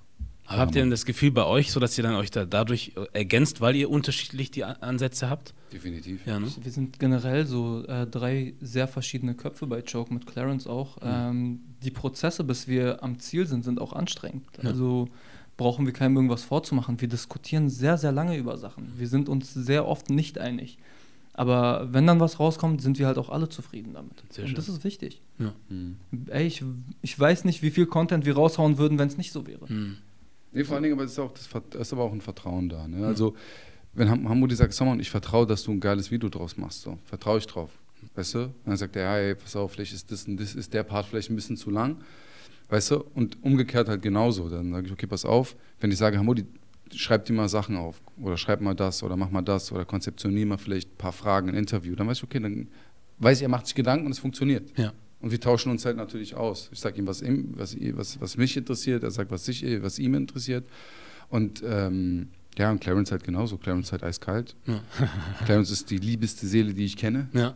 Aber habt ihr denn das Gefühl bei euch, so dass ihr dann euch da dadurch ergänzt, weil ihr unterschiedlich die Ansätze habt? Definitiv. Ja, ne? Wir sind generell so äh, drei sehr verschiedene Köpfe bei Joke, mit Clarence auch. Ähm, die Prozesse, bis wir am Ziel sind, sind auch anstrengend. Ja. Also brauchen wir keinem irgendwas vorzumachen. Wir diskutieren sehr, sehr lange über Sachen. Wir sind uns sehr oft nicht einig. Aber wenn dann was rauskommt, sind wir halt auch alle zufrieden damit. Sehr Und schön. das ist wichtig. Ja. Mhm. Ey, ich, ich weiß nicht, wie viel Content wir raushauen würden, wenn es nicht so wäre. Hm. Nee, vor allen Dingen aber ist auch das ist aber auch ein Vertrauen da. Ne? Also, wenn Ham- Hamudi sagt, Simon, ich vertraue, dass du ein geiles Video draus machst, so, vertraue ich drauf. Weißt du? Und dann sagt er, ja, ey, pass auf, vielleicht ist das, und das ist der Part vielleicht ein bisschen zu lang. Weißt du? Und umgekehrt halt genauso. Dann sage ich, okay, pass auf, wenn ich sage, Hamudi, schreib dir mal Sachen auf oder schreib mal das oder mach mal das oder konzeptionier mal vielleicht ein paar Fragen, ein Interview, dann weiß ich, okay, dann weiß ich, er macht sich Gedanken und es funktioniert. Ja. Und wir tauschen uns halt natürlich aus. Ich sage ihm, was, ihm was, was, was mich interessiert, er sagt, was, sich, was ihm interessiert. Und ähm, Ja, und Clarence halt genauso. Clarence halt eiskalt. Ja. (laughs) Clarence ist die liebeste Seele, die ich kenne. Ja.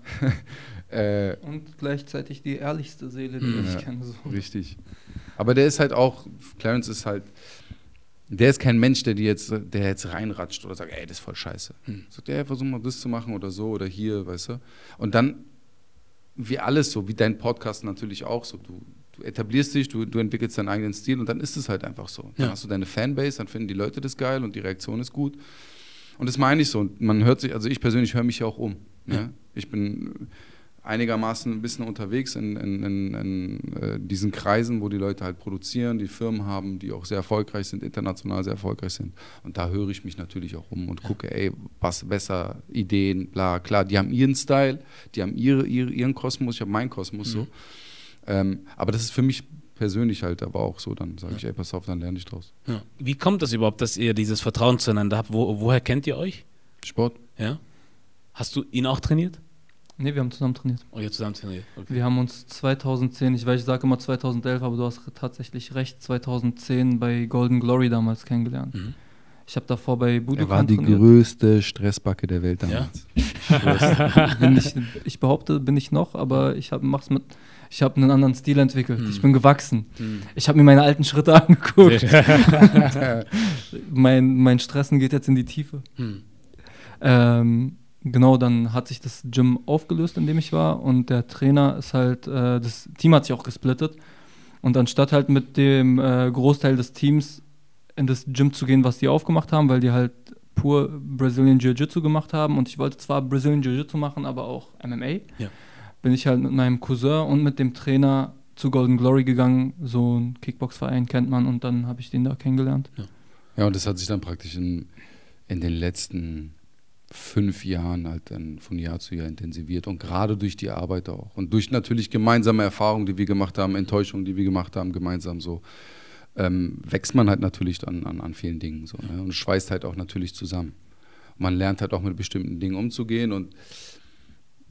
(laughs) äh, und gleichzeitig die ehrlichste Seele, die ja, ich kenne. So. Richtig. Aber der ist halt auch, Clarence ist halt, der ist kein Mensch, der dir jetzt, der jetzt reinratscht oder sagt, ey, das ist voll scheiße. Hm. Sagt, ey, versuch mal das zu machen oder so oder hier, weißt du. Und dann, wie alles so, wie dein Podcast natürlich auch so, du, du etablierst dich, du, du entwickelst deinen eigenen Stil und dann ist es halt einfach so. Dann hast du deine Fanbase, dann finden die Leute das geil und die Reaktion ist gut. Und das meine ich so. Und man hört sich, also ich persönlich höre mich ja auch um. Ne? Ich bin einigermaßen ein bisschen unterwegs in, in, in, in äh, diesen Kreisen, wo die Leute halt produzieren, die Firmen haben, die auch sehr erfolgreich sind, international sehr erfolgreich sind. Und da höre ich mich natürlich auch um und gucke, ey, was besser, Ideen, bla, klar, die haben ihren Style, die haben ihre, ihre ihren Kosmos, ich habe meinen Kosmos mhm. so. Ähm, aber das ist für mich persönlich halt aber auch so, dann sage ich, ey, pass auf, dann lerne ich draus. Ja. Wie kommt das überhaupt, dass ihr dieses Vertrauen zueinander habt? Wo, woher kennt ihr euch? Sport. Ja. Hast du ihn auch trainiert? Nee, wir haben zusammen trainiert. Oh, ihr zusammen trainiert. Okay. Wir haben uns 2010, ich weiß, ich sage immer 2011, aber du hast tatsächlich recht, 2010 bei Golden Glory damals kennengelernt. Mhm. Ich habe davor bei Budokan Er war die trainiert. größte Stressbacke der Welt damals. Ja? (laughs) ich, ich, behaupte, bin ich noch, aber ich habe mach's mit ich habe einen anderen Stil entwickelt. Mhm. Ich bin gewachsen. Mhm. Ich habe mir meine alten Schritte (laughs) angeguckt. (laughs) mein, mein Stressen geht jetzt in die Tiefe. Mhm. Ähm, genau, dann hat sich das Gym aufgelöst, in dem ich war. Und der Trainer ist halt, äh, das Team hat sich auch gesplittet. Und anstatt halt mit dem äh, Großteil des Teams in das Gym zu gehen, was die aufgemacht haben, weil die halt pur Brazilian Jiu-Jitsu gemacht haben. Und ich wollte zwar Brazilian Jiu-Jitsu machen, aber auch MMA. Ja. Bin ich halt mit meinem Cousin und mit dem Trainer zu Golden Glory gegangen. So ein Kickbox-Verein kennt man und dann habe ich den da kennengelernt. Ja. ja, und das hat sich dann praktisch in, in den letzten fünf Jahren halt dann von Jahr zu Jahr intensiviert und gerade durch die Arbeit auch und durch natürlich gemeinsame Erfahrungen, die wir gemacht haben, Enttäuschungen, die wir gemacht haben, gemeinsam so, ähm, wächst man halt natürlich dann an, an vielen Dingen so ne? und schweißt halt auch natürlich zusammen. man lernt halt auch mit bestimmten Dingen umzugehen und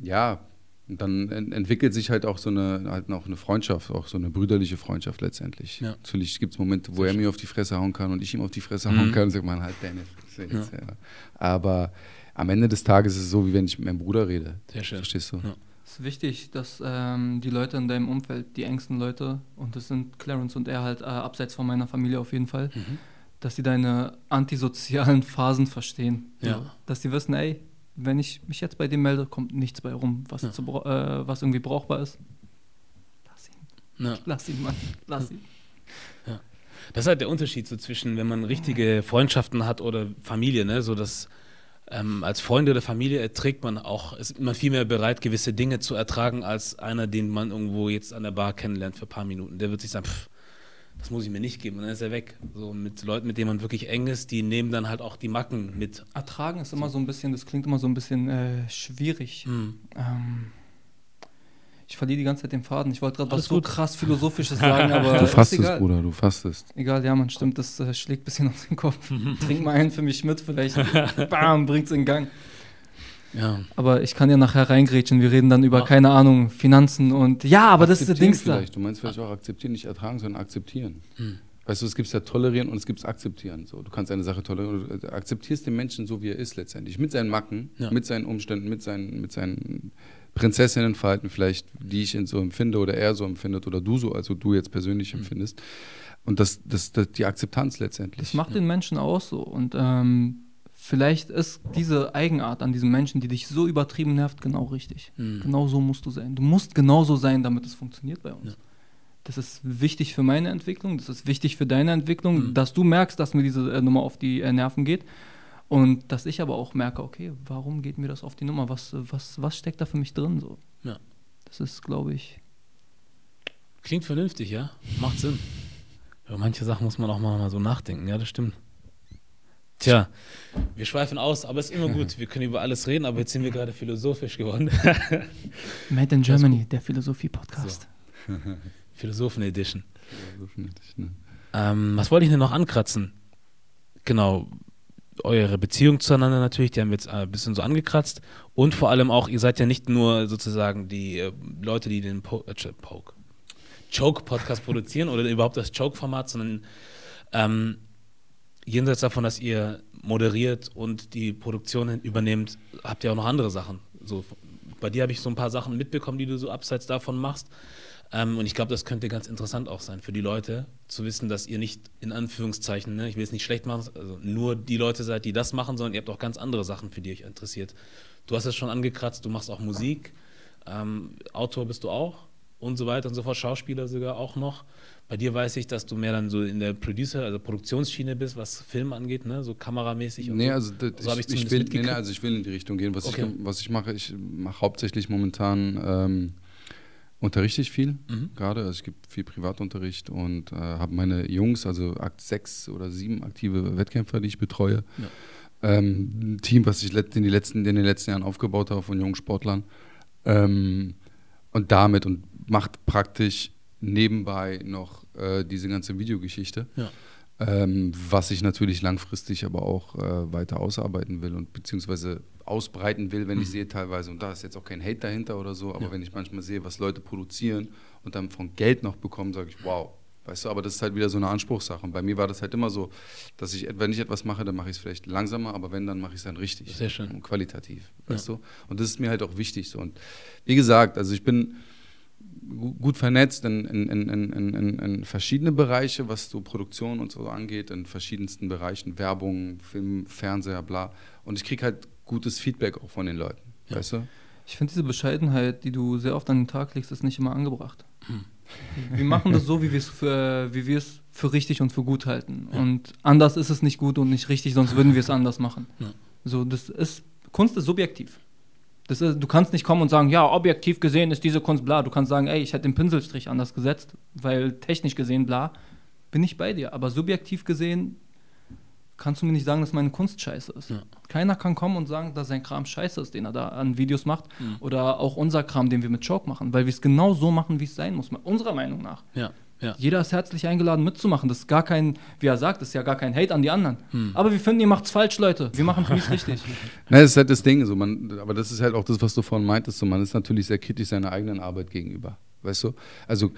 ja, und dann entwickelt sich halt auch so eine, halt noch eine Freundschaft, auch so eine brüderliche Freundschaft letztendlich. Ja. Natürlich gibt es Momente, wo er mir auf die Fresse hauen kann und ich ihm auf die Fresse mhm. hauen kann und sagt, man, halt jetzt. Ja. Ja. Aber am Ende des Tages ist es so, wie wenn ich mit meinem Bruder rede. Sehr schön. Verstehst du? Ja. Es ist wichtig, dass ähm, die Leute in deinem Umfeld, die engsten Leute, und das sind Clarence und er halt äh, abseits von meiner Familie auf jeden Fall, mhm. dass sie deine antisozialen (laughs) Phasen verstehen. Ja. Dass sie wissen, ey, wenn ich mich jetzt bei dem melde, kommt nichts bei rum, was, ja. zu, äh, was irgendwie brauchbar ist. Lass ihn. Ja. Lass ihn, Mann. Lass ihn. Ja. Das ist halt der Unterschied so zwischen, wenn man richtige Freundschaften hat oder Familie, ne? So dass ähm, als Freunde oder Familie erträgt man auch, ist man viel mehr bereit, gewisse Dinge zu ertragen, als einer, den man irgendwo jetzt an der Bar kennenlernt für ein paar Minuten. Der wird sich sagen, pff, das muss ich mir nicht geben. Und dann ist er weg. So mit Leuten, mit denen man wirklich eng ist, die nehmen dann halt auch die Macken mit. Ertragen ist immer so ein bisschen, das klingt immer so ein bisschen äh, schwierig. Hm. Ähm, ich verliere die ganze Zeit den Faden. Ich wollte gerade was so krass Philosophisches (laughs) sagen, aber. Du fastest, Bruder, du fastest. Egal, ja, man stimmt, das äh, schlägt ein bisschen auf den Kopf. (laughs) Trink mal einen für mich mit, vielleicht (laughs) bam, bringt's in Gang. Ja. Aber ich kann ja nachher reingrätschen. Wir reden dann über, ja. keine Ahnung, Finanzen und ja, aber das ist der Dings da. Du meinst vielleicht auch akzeptieren, nicht ertragen, sondern akzeptieren. Hm. Weißt du, es gibt ja tolerieren und es gibt akzeptieren. So, du kannst eine Sache tolerieren, du akzeptierst den Menschen so, wie er ist letztendlich. Mit seinen Macken, ja. mit seinen Umständen, mit seinen, mit seinen Prinzessinnenverhalten vielleicht, die ich so empfinde oder er so empfindet oder du so, also du jetzt persönlich hm. empfindest. Und das, das, das, die Akzeptanz letztendlich. Das macht den Menschen aus so. Und ähm, vielleicht ist diese Eigenart an diesem Menschen, die dich so übertrieben nervt, genau richtig. Mhm. Genau so musst du sein. Du musst genauso sein, damit es funktioniert bei uns. Ja. Das ist wichtig für meine Entwicklung, das ist wichtig für deine Entwicklung, mhm. dass du merkst, dass mir diese äh, Nummer auf die äh, Nerven geht. Und dass ich aber auch merke, okay, warum geht mir das auf die Nummer? Was, was, was steckt da für mich drin? So? Ja. Das ist, glaube ich. Klingt vernünftig, ja? Macht Sinn. Über manche Sachen muss man auch mal so nachdenken, ja, das stimmt. Tja, wir schweifen aus, aber es ist immer gut. (laughs) Wir können über alles reden, aber jetzt sind wir gerade philosophisch geworden. (laughs) Made in Germany, der Philosophie-Podcast. So. (laughs) Philosophen-Edition. Philosophen-Edition. Ähm, was wollte ich denn noch ankratzen? Genau, eure Beziehung zueinander natürlich, die haben wir jetzt ein bisschen so angekratzt. Und vor allem auch, ihr seid ja nicht nur sozusagen die äh, Leute, die den po äh, Choke-Podcast produzieren oder überhaupt das Choke-Format, sondern ähm, jenseits davon, dass ihr moderiert und die Produktion übernehmt, habt ihr auch noch andere Sachen. So, bei dir habe ich so ein paar Sachen mitbekommen, die du so abseits davon machst. Ähm, und ich glaube, das könnte ganz interessant auch sein für die Leute, zu wissen, dass ihr nicht in Anführungszeichen, ne, ich will es nicht schlecht machen, also nur die Leute seid, die das machen, sondern ihr habt auch ganz andere Sachen, für die euch interessiert. Du hast es schon angekratzt, du machst auch Musik, ähm, Autor bist du auch und so weiter und so fort, Schauspieler sogar auch noch. Bei dir weiß ich, dass du mehr dann so in der Producer, also Produktionsschiene bist, was Film angeht, ne? so kameramäßig. Und nee, so. also, das, so ich, ich, ich will, nee, nee, also ich will in die Richtung gehen. Was, okay. ich, was ich mache, ich mache hauptsächlich momentan ähm, unterrichte ich viel mhm. gerade. Also ich gebe viel Privatunterricht und äh, habe meine Jungs, also sechs oder sieben aktive Wettkämpfer, die ich betreue. Ja. Ähm, ein Team, was ich in, die letzten, in den letzten Jahren aufgebaut habe von jungen Sportlern. Ähm, und damit und macht praktisch nebenbei noch äh, diese ganze Videogeschichte. Ja. Ähm, was ich natürlich langfristig aber auch äh, weiter ausarbeiten will und beziehungsweise ausbreiten will, wenn mhm. ich sehe teilweise, und da ist jetzt auch kein Hate dahinter oder so, aber ja. wenn ich manchmal sehe, was Leute produzieren und dann von Geld noch bekommen, sage ich, wow. Weißt du, aber das ist halt wieder so eine Anspruchssache. Und bei mir war das halt immer so, dass ich, wenn ich etwas mache, dann mache ich es vielleicht langsamer, aber wenn, dann mache ich es dann richtig. Sehr schön. Und qualitativ. Weißt ja. du? Und das ist mir halt auch wichtig so. Und wie gesagt, also ich bin, gut vernetzt in, in, in, in, in, verschiedene Bereiche, was so Produktion und so angeht, in verschiedensten Bereichen, Werbung, Film, Fernseher, bla. Und ich kriege halt gutes Feedback auch von den Leuten, ja. weißt du? Ich finde diese Bescheidenheit, die du sehr oft an den Tag legst, ist nicht immer angebracht. Hm. (laughs) Wir machen das so, wie wir es für, für richtig und für gut halten. Ja. Und anders ist es nicht gut und nicht richtig, sonst würden wir es anders machen. Ja. So, das ist, Kunst ist subjektiv. Ist, du kannst nicht kommen und sagen, ja, objektiv gesehen ist diese Kunst bla. Du kannst sagen, ey, ich hätte den Pinselstrich anders gesetzt, weil technisch gesehen bla. Bin ich bei dir. Aber subjektiv gesehen kannst du mir nicht sagen, dass meine Kunst scheiße ist. Ja. Keiner kann kommen und sagen, dass sein Kram scheiße ist, den er da an Videos macht. Mhm. Oder auch unser Kram, den wir mit Choke machen, weil wir es genau so machen, wie es sein muss, unserer Meinung nach. Ja. Ja. Jeder ist herzlich eingeladen mitzumachen. Das ist gar kein, wie er sagt, das ist ja gar kein Hate an die anderen. Hm. Aber wir finden, ihr macht es falsch, Leute. Wir machen (laughs) es richtig. Na, das ist halt das Ding. So, man, aber das ist halt auch das, was du vorhin meintest. So, man ist natürlich sehr kritisch seiner eigenen Arbeit gegenüber. Weißt du? Also,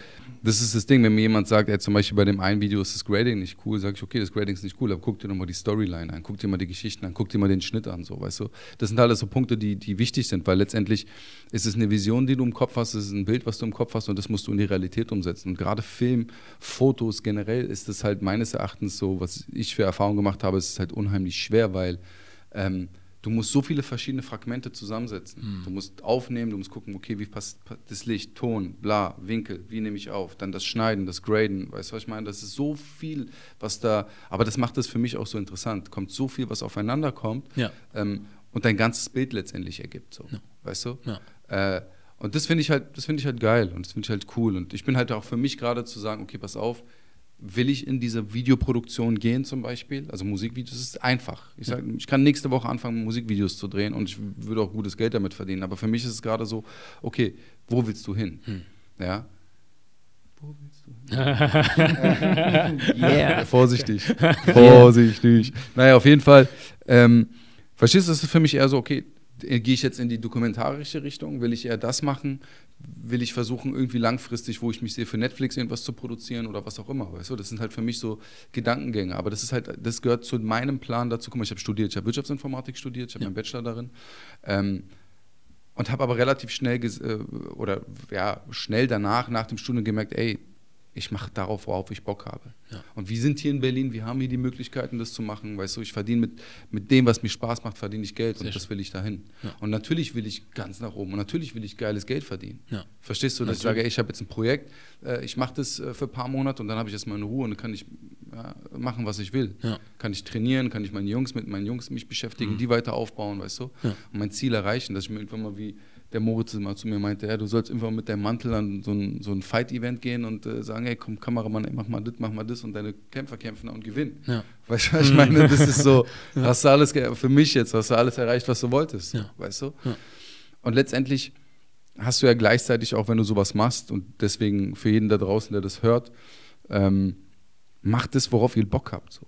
das ist das Ding, wenn mir jemand sagt, ey, zum Beispiel bei dem einen Video ist das Grading nicht cool, sage ich, okay, das Grading ist nicht cool, aber guck dir nochmal die Storyline an, guck dir mal die Geschichten an, guck dir mal den Schnitt an, so, weißt du? Das sind alles so Punkte, die, die wichtig sind, weil letztendlich ist es eine Vision, die du im Kopf hast, es ist ein Bild, was du im Kopf hast und das musst du in die Realität umsetzen. Und gerade Film, Fotos generell ist das halt meines Erachtens so, was ich für Erfahrungen gemacht habe, ist es halt unheimlich schwer, weil. Ähm, du musst so viele verschiedene Fragmente zusammensetzen. Mhm. Du musst aufnehmen, du musst gucken, okay, wie passt das Licht, Ton, bla, Winkel, wie nehme ich auf, dann das Schneiden, das Graden, weißt du, was ich meine? Das ist so viel, was da, aber das macht es für mich auch so interessant. Kommt so viel, was aufeinander kommt ja. ähm, und dein ganzes Bild letztendlich ergibt, so, ja. weißt du? Ja. Äh, und das finde ich halt, das finde ich halt geil und das finde ich halt cool und ich bin halt auch für mich gerade zu sagen, okay, pass auf, will ich in diese Videoproduktion gehen zum Beispiel? Also Musikvideos ist einfach. Ich, sag, ich kann nächste Woche anfangen, Musikvideos zu drehen und ich würde auch gutes Geld damit verdienen. Aber für mich ist es gerade so, okay, wo willst du hin? Hm. Ja. Wo willst du hin? (laughs) yeah. Vorsichtig. (laughs) Vorsichtig. Naja, auf jeden Fall. Ähm, verstehst du, das ist für mich eher so, okay, gehe ich jetzt in die dokumentarische Richtung? Will ich eher das machen? Will ich versuchen, irgendwie langfristig, wo ich mich sehe, für Netflix irgendwas zu produzieren oder was auch immer. Weißt du? Das sind halt für mich so Gedankengänge. Aber das ist halt, das gehört zu meinem Plan dazu. Guck mal, ich habe studiert, ich habe Wirtschaftsinformatik studiert, ich habe ja. meinen Bachelor darin. Ähm, und habe aber relativ schnell äh, oder ja, schnell danach, nach dem Studium gemerkt, ey, ich mache darauf, worauf ich Bock habe. Ja. Und wir sind hier in Berlin, wir haben hier die Möglichkeiten, das zu machen. Weißt du, ich verdiene mit, mit dem, was mir Spaß macht, verdiene ich Geld Sehr und das will ich dahin. Ja. Und natürlich will ich ganz nach oben und natürlich will ich geiles Geld verdienen. Ja. Verstehst du, dass natürlich. ich sage, ey, ich habe jetzt ein Projekt, äh, ich mache das äh, für ein paar Monate und dann habe ich jetzt meine Ruhe und dann kann ich machen, was ich will. Kann ich trainieren, kann ich meine Jungs mit meinen Jungs mich beschäftigen, mhm. die weiter aufbauen, weißt du, und mein Ziel erreichen, dass ich mir irgendwann mal wie der Moritz mal zu mir meinte, ja, du sollst einfach mit deinem Mantel an so ein, so ein Fight-Event gehen und äh, sagen, hey, komm, Kameramann, mach mal das, mach mal das und deine Kämpfer kämpfen und gewinnen. Ja. Weißt du, ich meine, das ist so, (laughs) ja. hast du alles, für mich jetzt, hast du alles erreicht, was du wolltest, ja. weißt du? Ja. Und letztendlich hast du ja gleichzeitig auch, wenn du sowas machst und deswegen für jeden da draußen, der das hört, ähm, macht es, worauf ihr Bock habt, so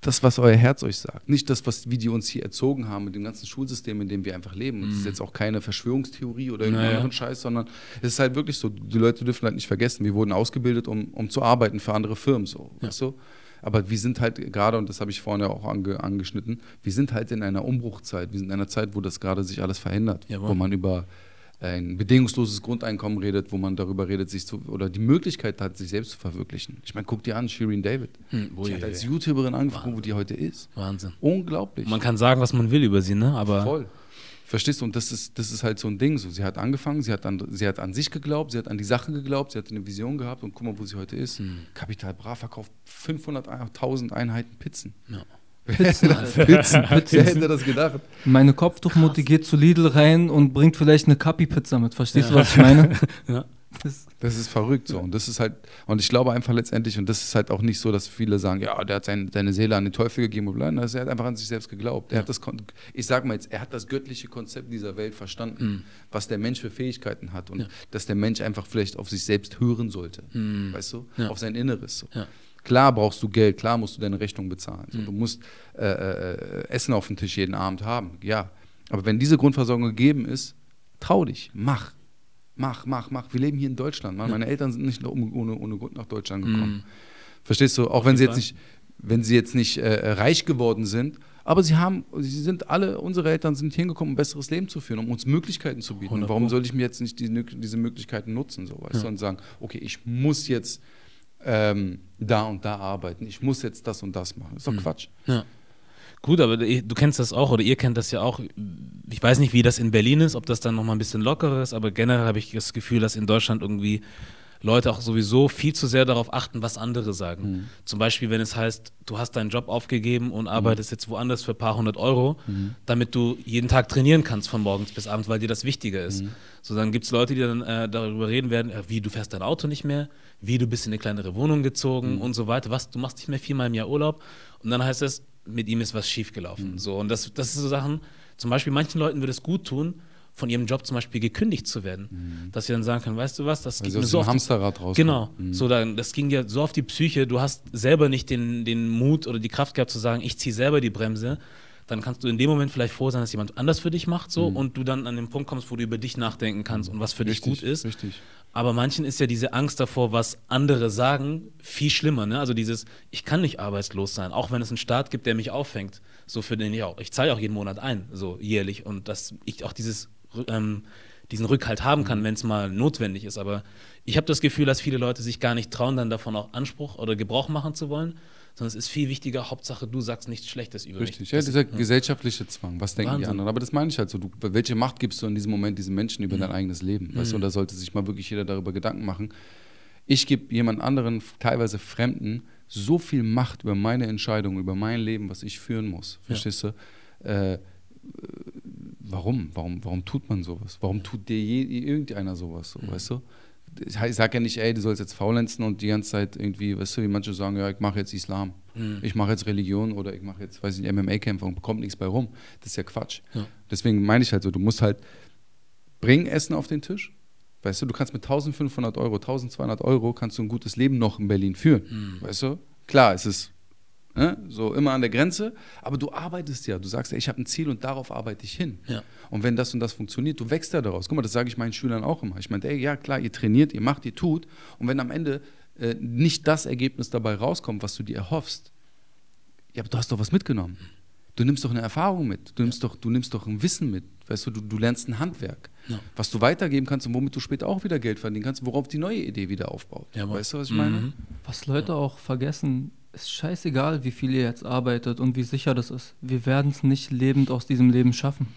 das, was euer Herz euch sagt. Nicht das, was, wie die uns hier erzogen haben mit dem ganzen Schulsystem, in dem wir einfach leben. Und das ist mhm. jetzt auch keine Verschwörungstheorie oder irgendeinen naja. anderen Scheiß, sondern es ist halt wirklich so, die Leute dürfen halt nicht vergessen, wir wurden ausgebildet, um, um zu arbeiten für andere Firmen, so, ja. weißt du? Aber wir sind halt gerade, und das habe ich vorhin ja auch ange, angeschnitten, wir sind halt in einer Umbruchzeit. Wir sind in einer Zeit, wo das gerade sich alles verändert. Jawohl. Wo man über ein bedingungsloses Grundeinkommen redet, wo man darüber redet, sich zu, oder die Möglichkeit hat, sich selbst zu verwirklichen. Ich meine, guck dir an, Shirin David. Hm, die hat als YouTuberin angefangen, wo die heute ist. Wahnsinn. Unglaublich. Man kann sagen, was man will über sie, ne? Aber Voll. Verstehst du? Und das ist, das ist halt so ein Ding. So, sie hat angefangen, sie hat, an, sie hat an sich geglaubt, sie hat an die Sache geglaubt, sie hat eine Vision gehabt und guck mal, wo sie heute ist. Hm. Kapital Bra verkauft 500.000 Einheiten Pizzen. Ja. (laughs) Pizzen, Pizzen. Wer hätte das gedacht? Meine Kopftuchmutti geht zu Lidl rein und bringt vielleicht eine Kapi-Pizza mit. Verstehst du, was ich meine? (laughs) Ja. Das, Das ist verrückt so. Und das ist halt, und ich glaube einfach letztendlich, und das ist halt auch nicht so, dass viele sagen, ja, der hat sein, seine Seele an den Teufel gegeben und. Das- Er hat einfach an sich selbst geglaubt. Er hat das, Kon- ich sag mal jetzt, er hat das göttliche Konzept dieser Welt verstanden, was der Mensch für Fähigkeiten hat und Mhm. Ja. dass der Mensch einfach vielleicht auf sich selbst hören sollte. Mhm. Weißt du? Ja. Auf sein Inneres. So. Ja. Klar brauchst du Geld, klar musst du deine Rechnung bezahlen. Mhm. So, du musst äh, äh, Essen auf dem Tisch jeden Abend haben, ja. Aber wenn diese Grundversorgung gegeben ist, trau dich, mach. Mach, mach, mach. Wir leben hier in Deutschland. Mann. Meine Eltern sind nicht ohne, ohne, Grund nach Deutschland gekommen. Mhm. Verstehst du? Auch wenn sie jetzt nicht, wenn sie jetzt nicht äh, reich geworden sind, aber sie haben, sie sind alle, unsere Eltern sind hingekommen, um ein besseres Leben zu führen, um uns Möglichkeiten zu bieten. Und 100 warum soll ich mir jetzt nicht diese, diese Möglichkeiten nutzen, so weißt Ja. du, und sagen, okay, ich muss jetzt ähm, da und da arbeiten, ich muss jetzt das und das machen. Das ist doch Mhm. Quatsch. Ja. Gut, aber du kennst das auch oder ihr kennt das ja auch. Ich weiß nicht, wie das in Berlin ist, ob das dann nochmal ein bisschen lockerer ist, aber generell habe ich das Gefühl, dass in Deutschland irgendwie Leute auch sowieso viel zu sehr darauf achten, was andere sagen. Zum Beispiel, wenn es heißt, du hast deinen Job aufgegeben und arbeitest jetzt woanders für ein paar hundert Euro, damit du jeden Tag trainieren kannst von morgens bis abends, weil dir das wichtiger ist. So, dann gibt es Leute, die dann äh, darüber reden werden, äh, wie du fährst dein Auto nicht mehr, wie du bist in eine kleinere Wohnung gezogen und so weiter, was, du machst nicht mehr viermal im Jahr Urlaub. Und dann heißt es, mit ihm ist was schiefgelaufen. So, und das, das sind so Sachen, zum Beispiel manchen Leuten würde es gut tun, von ihrem Job zum Beispiel gekündigt zu werden. Dass sie dann sagen können, weißt du was, das mir aus so auf Hamsterrad rauskommen. Genau, Mhm. so dann, das ging dir so auf die Psyche, du hast selber nicht den, den Mut oder die Kraft gehabt zu sagen, ich ziehe selber die Bremse, dann kannst du in dem Moment vielleicht froh sein, dass jemand anders für dich macht so und du dann an den Punkt kommst, wo du über dich nachdenken kannst und was für dich Richtig, gut ist. Richtig. Aber manchen ist ja diese Angst davor, was andere sagen, viel schlimmer. Ne? Also dieses, ich kann nicht arbeitslos sein, auch wenn es einen Staat gibt, der mich auffängt. So für den ich auch, ich zahle auch jeden Monat ein, so jährlich. Und dass ich auch dieses, ähm, diesen Rückhalt haben kann, wenn es mal notwendig ist. Aber ich habe das Gefühl, dass viele Leute sich gar nicht trauen, dann davon auch Anspruch oder Gebrauch machen zu wollen. Sondern es ist viel wichtiger, Hauptsache du sagst nichts Schlechtes über Richtig, mich. ja, Das- dieser gesellschaftliche Zwang. Was denken die Wahnsinn. anderen? Aber das meine ich halt so. Du, welche Macht gibst du in diesem Moment diesen Menschen über dein eigenes Leben? Weißt du, und da sollte sich mal wirklich jeder darüber Gedanken machen. Ich gebe jemand anderen, teilweise Fremden, so viel Macht über meine Entscheidung, über mein Leben, was ich führen muss. Verstehst du? Äh, warum? warum? Warum tut man sowas? Warum tut dir je, irgendeiner sowas? So, Weißt du? Ich sage ja nicht, ey, du sollst jetzt faulenzen und die ganze Zeit irgendwie, weißt du, wie manche sagen, ja, ich mache jetzt Islam, ich mache jetzt Religion oder ich mache jetzt, weiß ich nicht, MMA-Kämpfer und kommt nichts bei rum. Das ist ja Quatsch. Ja. Deswegen meine ich halt so, du musst halt bringen Essen auf den Tisch. Weißt du, du kannst mit 1500 Euro, 1200 Euro kannst du ein gutes Leben noch in Berlin führen. Weißt du? Klar, es ist so immer an der Grenze, aber du arbeitest ja. Du sagst, ey, ich habe ein Ziel und darauf arbeite ich hin. Ja. Und wenn das und das funktioniert, du wächst ja daraus. Guck mal, das sage ich meinen Schülern auch immer. Ich meine, ey, ja klar, ihr trainiert, ihr macht, ihr tut. Und wenn am Ende äh, nicht das Ergebnis dabei rauskommt, was du dir erhoffst, ja, aber du hast doch was mitgenommen. Du nimmst doch eine Erfahrung mit. Du nimmst doch, du nimmst doch ein Wissen mit. Weißt du, du, du lernst ein Handwerk, Ja. was du weitergeben kannst und womit du später auch wieder Geld verdienen kannst, worauf die neue Idee wieder aufbaut. Weißt du, was ich meine? Mhm. was Leute auch vergessen, ist scheißegal, wie viel ihr jetzt arbeitet und wie sicher das ist. Wir werden es nicht lebend aus diesem Leben schaffen.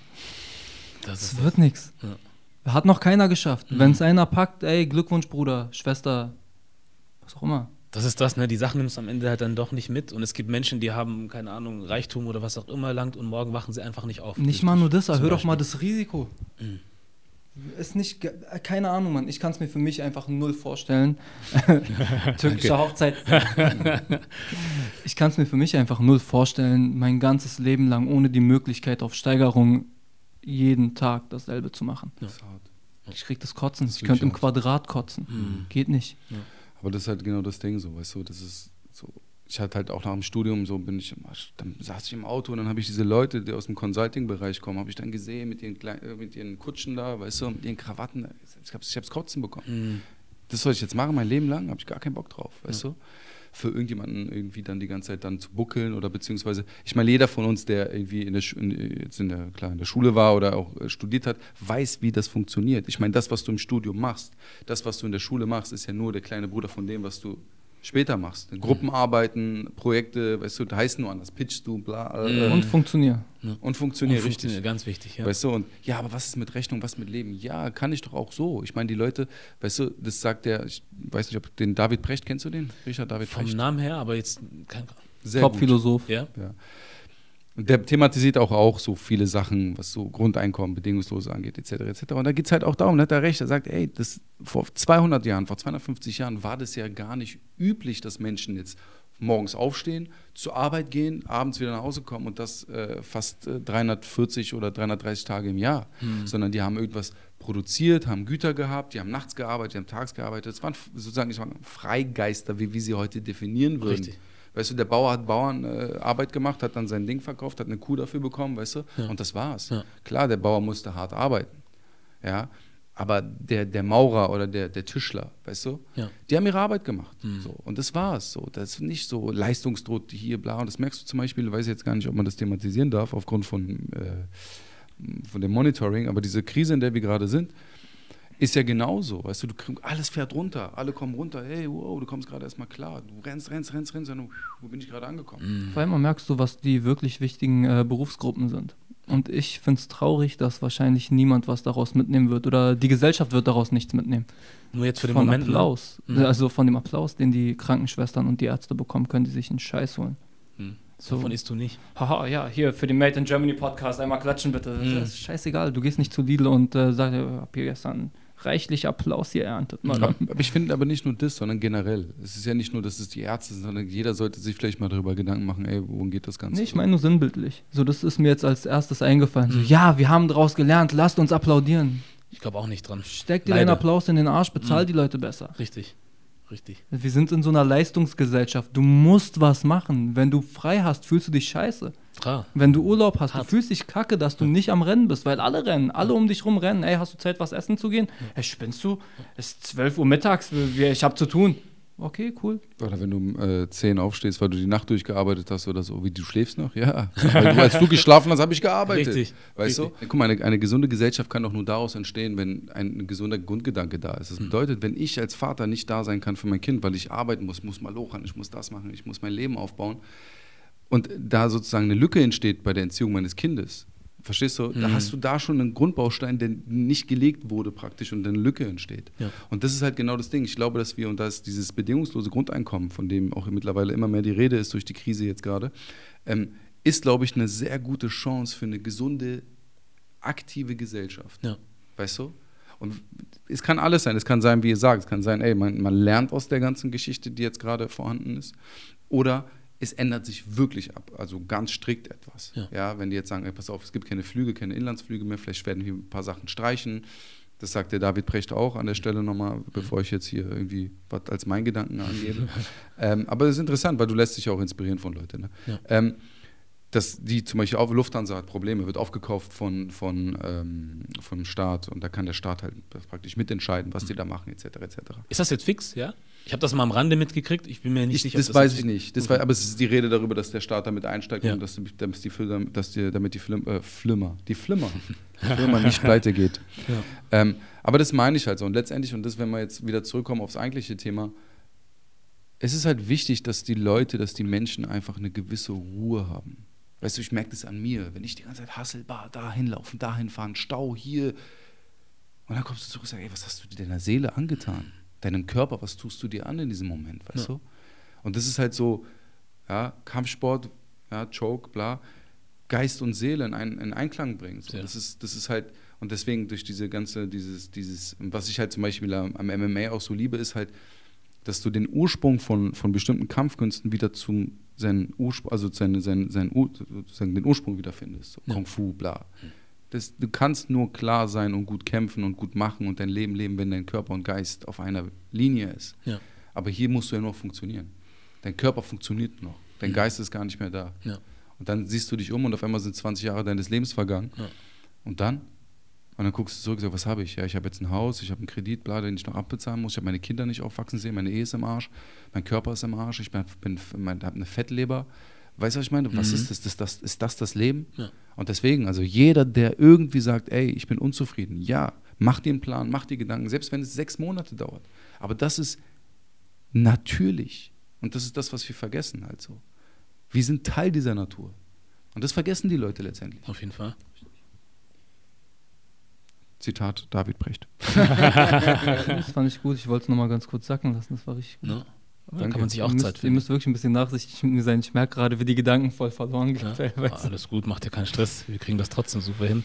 Das Es wird nichts. Ja. Hat noch keiner geschafft. Wenn es einer packt, ey, Glückwunsch, Bruder, Schwester, was auch immer. Das ist das, ne? Die Sachen nimmst du am Ende halt dann doch nicht mit. Und es gibt Menschen, die haben, keine Ahnung, Reichtum oder was auch immer erlangt und morgen wachen sie einfach nicht auf. Nicht mal nur das, erhöh doch mal das Risiko. Ist nicht, äh, keine Ahnung, Mann. Ich kann es mir für mich einfach null vorstellen. (laughs) Türkische Hochzeit. ich kann es mir für mich einfach null vorstellen, mein ganzes Leben lang ohne die Möglichkeit auf Steigerung jeden Tag dasselbe zu machen. Das ist hart. Ich krieg das Kotzen. Das ich könnte im Quadrat kotzen. Mhm. Geht nicht. Aber das ist halt genau das Ding so, weißt du, das ist so. Ich hatte halt auch nach dem Studium so, bin ich, dann saß ich im Auto und dann habe ich diese Leute, die aus dem Consulting-Bereich kommen, habe ich dann gesehen mit ihren, Klei- äh, mit ihren Kutschen da, weißt du, mit ihren Krawatten. Ich habe hab's Kotzen bekommen. Mhm. Das soll ich jetzt machen, mein Leben lang, habe ich gar keinen Bock drauf, weißt du. für irgendjemanden irgendwie dann die ganze Zeit dann zu buckeln oder beziehungsweise, ich meine, jeder von uns, der irgendwie in der, in, jetzt in der, klar, in der Schule war oder auch äh, studiert hat, weiß, wie das funktioniert. Ich meine, das, was du im Studium machst, das, was du in der Schule machst, ist ja nur der kleine Bruder von dem, was du später machst. Gruppenarbeiten, Projekte, weißt du, heißt nur anders, pitchst du, bla. Äh, Und funktionieren. und funktioniert Und richtig. funktioniert, Ganz wichtig, ja. Weißt du, und ja, aber was ist mit Rechnung, was mit Leben? Ja, kann ich doch auch so. Ich meine, die Leute, weißt du, das sagt der, ich weiß nicht, ob den David Precht, kennst du den? Richard David Vom Precht. Namen her, aber jetzt kein. Sehr. Top-Philosoph. Ja? Ja. Und der thematisiert auch, auch so viele Sachen, was so Grundeinkommen, Bedingungslose angeht, etc. etc. Und da geht es halt auch darum, da hat er recht, er sagt, ey, das, vor 200 Jahren, vor 250 Jahren war das ja gar nicht üblich, dass Menschen jetzt morgens aufstehen, zur Arbeit gehen, abends wieder nach Hause kommen und das äh, fast äh, 340 oder 330 Tage im Jahr, sondern die haben irgendwas produziert, haben Güter gehabt, die haben nachts gearbeitet, die haben tags gearbeitet. Es waren sozusagen ich sag, Freigeister, wie wir sie heute definieren würden. Richtig. Weißt du, der Bauer hat Bauernarbeit äh, Arbeit gemacht, hat dann sein Ding verkauft, hat eine Kuh dafür bekommen, weißt du, und das war's. Ja. Klar, der Bauer musste hart arbeiten, ja, aber der, der Maurer oder der, der Tischler, weißt du, Ja. die haben ihre Arbeit gemacht, so, und das war's, so, das ist nicht so Leistungsdruck hier, bla, und das merkst du zum Beispiel, weiß ich jetzt gar nicht, ob man das thematisieren darf, aufgrund von, äh, von dem Monitoring, aber diese Krise, in der wir gerade sind, ist ja genauso, weißt du, du kriegst, alles fährt runter, alle kommen runter, hey, wow, du kommst gerade erstmal klar, du rennst, rennst, rennst, rennst, und du, wo bin ich gerade angekommen? Vor allem merkst du, was die wirklich wichtigen äh, Berufsgruppen sind. Und ich finde es traurig, dass wahrscheinlich niemand was daraus mitnehmen wird oder die Gesellschaft wird daraus nichts mitnehmen. Nur jetzt für den von Moment. ne? Applaus. Mhm. Also von dem Applaus, den die Krankenschwestern und die Ärzte bekommen, können die sich einen Scheiß holen. Mhm. So. Davon isst du nicht. Haha, ja, hier für den Made in Germany Podcast einmal klatschen bitte. Mhm. Das ist scheißegal. Du gehst nicht zu Lidl und äh, sagst, ich hab hier gestern reichlich Applaus hier erntet. Mann. Aber aber ich finde aber nicht nur das, sondern generell. Es ist ja nicht nur, dass es die Ärzte sind, sondern jeder sollte sich vielleicht mal darüber Gedanken machen, ey, worum geht das Ganze? Nee, ich meine nur sinnbildlich. So, das ist mir jetzt als erstes eingefallen. So, ja, wir haben daraus gelernt, lasst uns applaudieren. Ich glaube auch nicht dran. Steck dir Leider. den Applaus in den Arsch, bezahl Mhm. die Leute besser. Richtig. Richtig. Wir sind in so einer Leistungsgesellschaft. Du musst was machen. Wenn du frei hast, fühlst du dich scheiße. Klar. Wenn du Urlaub hast, Hart. du fühlst dich kacke, dass du nicht am Rennen bist, weil alle rennen, alle um dich rum rennen. Ey, hast du Zeit, was essen zu gehen? Ey, spinnst du? Es ist 12 Uhr mittags, ich hab zu tun. Okay, cool. Oder wenn du um äh, 10 aufstehst, weil du die Nacht durchgearbeitet hast oder so, wie du schläfst noch? Ja. Weil du, als du geschlafen hast, habe ich gearbeitet. Richtig, Weißt richtig. du? Guck mal, eine, eine gesunde Gesellschaft kann doch nur daraus entstehen, wenn ein, ein gesunder Grundgedanke da ist. Das Mhm. bedeutet, wenn ich als Vater nicht da sein kann für mein Kind, weil ich arbeiten muss, muss mal lochern, ich muss das machen, ich muss mein Leben aufbauen und da sozusagen eine Lücke entsteht bei der Entziehung meines Kindes, verstehst du? Da Mhm. hast du da schon einen Grundbaustein, der nicht gelegt wurde praktisch und eine Lücke entsteht. Ja. Und das ist halt genau das Ding. Ich glaube, dass wir, und da ist dieses bedingungslose Grundeinkommen, von dem auch mittlerweile immer mehr die Rede ist durch die Krise jetzt gerade, ähm, ist, glaube ich, eine sehr gute Chance für eine gesunde, aktive Gesellschaft. Ja. Weißt du? Und es kann alles sein. Es kann sein, wie ihr sagt, es kann sein, ey, man, man lernt aus der ganzen Geschichte, die jetzt gerade vorhanden ist. Oder es ändert sich wirklich ab, also ganz strikt etwas. Ja. wenn die jetzt sagen, ey, pass auf, es gibt keine Flüge, keine Inlandsflüge mehr, vielleicht werden hier ein paar Sachen streichen. Das sagt der David Precht auch an der Stelle nochmal, bevor ich jetzt hier irgendwie was als mein Gedanken angebe. (laughs) ähm, aber es ist interessant, weil du lässt dich auch inspirieren von Leuten. Ne? Ja. Ähm, dass die zum Beispiel auch Lufthansa hat Probleme, wird aufgekauft von, von, ähm, vom Staat und da kann der Staat halt praktisch mitentscheiden, was die da machen, etc. etc. Ist das jetzt fix, ja? Ich habe das mal am Rande mitgekriegt. Ich bin mir nicht Ich, sicher. das ob weiß ich nicht. Das Okay. war, aber es ist die Rede darüber, dass der Staat damit einsteigt Ja. und dass, die- damit die, dass die, damit die Flim, äh, Flimmer, die Flimmer, (laughs) Flimmer nicht pleite geht. Ja. Ähm, aber das meine ich halt so. Und letztendlich, und das, wenn wir jetzt wieder zurückkommen aufs eigentliche Thema, es ist halt wichtig, dass die Leute, dass die Menschen einfach eine gewisse Ruhe haben. Weißt du, ich merke das an mir, wenn ich die ganze Zeit hasselbar dahin laufen, dahin fahren, Stau hier. Und dann kommst du zurück und sagst, ey, was hast du dir deiner Seele angetan? Deinem Körper, was tust du dir an in diesem Moment, weißt Ja. du? Und das ist halt so, ja, Kampfsport, ja, Choke, bla, Geist und Seele in, ein, in Einklang bringen. So. Ja. Das, ist, das ist halt, und deswegen durch diese ganze, dieses, dieses, was ich halt zum Beispiel am, am MMA auch so liebe, ist halt, dass du den Ursprung von, von bestimmten Kampfkünsten wieder zum seinen Ursprung, also seine, seinen, seinen, Ur- sozusagen den Ursprung wiederfindest. So Ja. Kung Fu, bla. Das, du kannst nur klar sein und gut kämpfen und gut machen und dein Leben leben, wenn dein Körper und Geist auf einer Linie ist. Ja. Aber hier musst du ja noch funktionieren. Dein Körper funktioniert noch. Dein Geist ist gar nicht mehr da. Ja. Und dann siehst du dich um und auf einmal sind 20 Jahre deines Lebens vergangen. Ja. Und dann? Und dann guckst du zurück und sagst, was habe ich? Ja, ich habe jetzt ein Haus, ich habe einen Kredit, bla, den ich noch abbezahlen muss. Ich habe meine Kinder nicht aufwachsen sehen, meine Ehe ist im Arsch, mein Körper ist im Arsch, ich bin, bin, habe eine Fettleber. Weißt du, was ich meine? Was Mhm. ist das? Ist das, ist das das Leben? Ja. Und deswegen, also jeder, der irgendwie sagt, ey, ich bin unzufrieden, ja, mach dir einen Plan, mach dir Gedanken, selbst wenn es sechs Monate dauert. Aber das ist natürlich. Und das ist das, was wir vergessen halt so. Wir sind Teil dieser Natur. Und das vergessen die Leute letztendlich. Auf jeden Fall. Zitat David Brecht. (laughs) Das fand ich gut. Ich wollte es nochmal ganz kurz sacken lassen. Das war richtig gut. Ne? Da Danke. kann man sich auch ihr, Zeit müsst, ihr finden. müsst wirklich ein bisschen nachsichtig sein. Ich merke gerade, wie die Gedanken voll verloren gehen. Ja, teilweise. alles gut, macht dir keinen Stress. Wir kriegen das trotzdem super hin.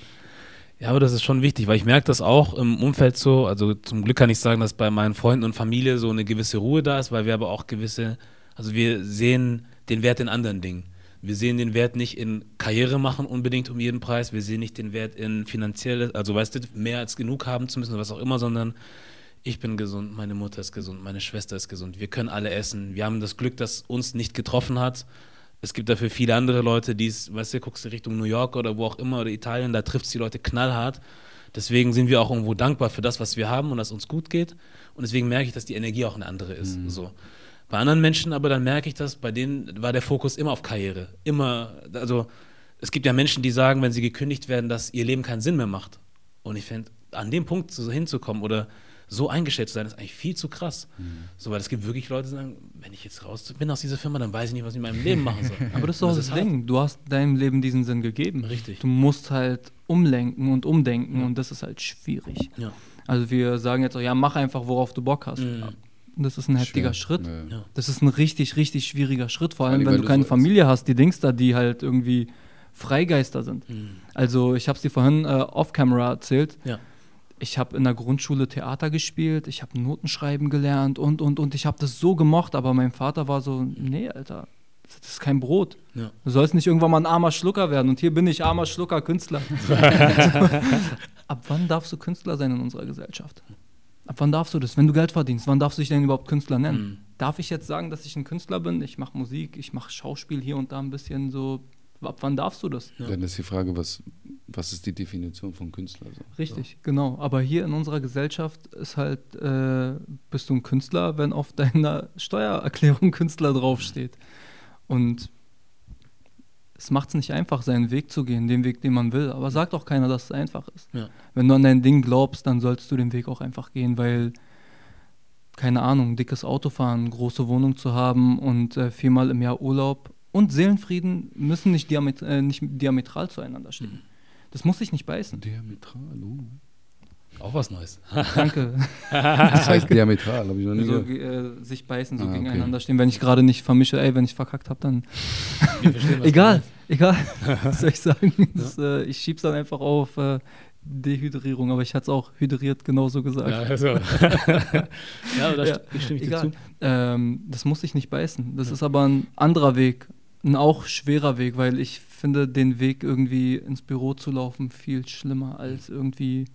Ja, aber das ist schon wichtig, weil ich merke das auch im Umfeld so. Also zum Glück kann ich sagen, dass bei meinen Freunden und Familie so eine gewisse Ruhe da ist, weil wir aber auch gewisse, also wir sehen den Wert in anderen Dingen. Wir sehen den Wert nicht in Karriere machen unbedingt um jeden Preis. Wir sehen nicht den Wert in finanzielle, also weißt du, mehr als genug haben zu müssen, oder was auch immer, sondern ich bin gesund, meine Mutter ist gesund, meine Schwester ist gesund, wir können alle essen. Wir haben das Glück, dass uns nicht getroffen hat. Es gibt dafür viele andere Leute, die es, weißt du, guckst du Richtung New York oder wo auch immer oder Italien, da trifft es die Leute knallhart. Deswegen sind wir auch irgendwo dankbar für das, was wir haben und dass uns gut geht. Und deswegen merke ich, dass die Energie auch eine andere ist. So. Bei anderen Menschen aber dann merke ich das, bei denen war der Fokus immer auf Karriere. Immer, also es gibt ja Menschen, die sagen, wenn sie gekündigt werden, dass ihr Leben keinen Sinn mehr macht. Und ich finde, an dem Punkt so hinzukommen oder so eingestellt zu sein, ist eigentlich viel zu krass. So, weil es gibt wirklich Leute, die sagen, wenn ich jetzt raus bin aus dieser Firma, dann weiß ich nicht, was ich in meinem Leben machen soll. (laughs) Aber das ist doch das, hart. Ding. Du hast deinem Leben diesen Sinn gegeben. Richtig. Du musst halt umlenken und umdenken Ja. und das ist halt schwierig. Ja. Also wir sagen jetzt auch, ja, mach einfach, worauf du Bock hast. Mhm. Und das ist ein heftiger Schwer. Schritt. Ja. Das ist ein richtig, richtig schwieriger Schritt, vor allem allem, wenn du keine so- Familie hast, die Dings da, die halt irgendwie Freigeister sind. Mhm. Also ich habe es dir vorhin äh, off-camera erzählt. Ja. Ich habe in der Grundschule Theater gespielt, ich habe Notenschreiben gelernt und, und, und ich habe das so gemocht, aber mein Vater war so, nee, Alter, das ist kein Brot. Ja. Du sollst nicht irgendwann mal ein armer Schlucker werden und hier bin ich armer Schlucker, Künstler. (laughs) Ab wann darfst du Künstler sein in unserer Gesellschaft? Ab wann darfst du das? Wenn du Geld verdienst, wann darfst du dich denn überhaupt Künstler nennen? Mhm. Darf ich jetzt sagen, dass ich ein Künstler bin? Ich mache Musik, ich mache Schauspiel hier und da ein bisschen so. Ab wann darfst du das? Ja. Dann ist die Frage, was, was ist die Definition von Künstler? So. Richtig, genau. Aber hier in unserer Gesellschaft ist halt, äh, bist du ein Künstler, wenn auf deiner Steuererklärung Künstler draufsteht. Und es macht es nicht einfach, seinen Weg zu gehen, den Weg, den man will. Aber sagt auch keiner, dass es einfach ist. Ja. Wenn du an dein Ding glaubst, dann solltest du den Weg auch einfach gehen, weil, keine Ahnung, dickes Auto fahren, große Wohnung zu haben und äh, viermal im Jahr Urlaub und Seelenfrieden müssen nicht, diamet äh, nicht diametral zueinander stehen. Das muss sich nicht beißen. Diametral, uh. Auch was Neues. (laughs) Danke. Das heißt diametral, habe ich noch nie so, gehört. äh, sich beißen, so Ah, okay. gegeneinander stehen. Wenn ich gerade nicht vermische, ey, wenn ich verkackt habe, dann egal, egal. (laughs) Was soll ich sagen? Das, äh, ich schieb's dann einfach auf äh, Dehydrierung, aber ich hatte es auch hydriert genauso gesagt. Ja, also. (laughs) ja, aber da Ja, st- stimme ich dir Egal. zu. Ähm, das muss sich nicht beißen. Das Ja. ist aber ein anderer Weg, ein auch schwerer Weg, weil ich finde den Weg irgendwie ins Büro zu laufen viel schlimmer als irgendwie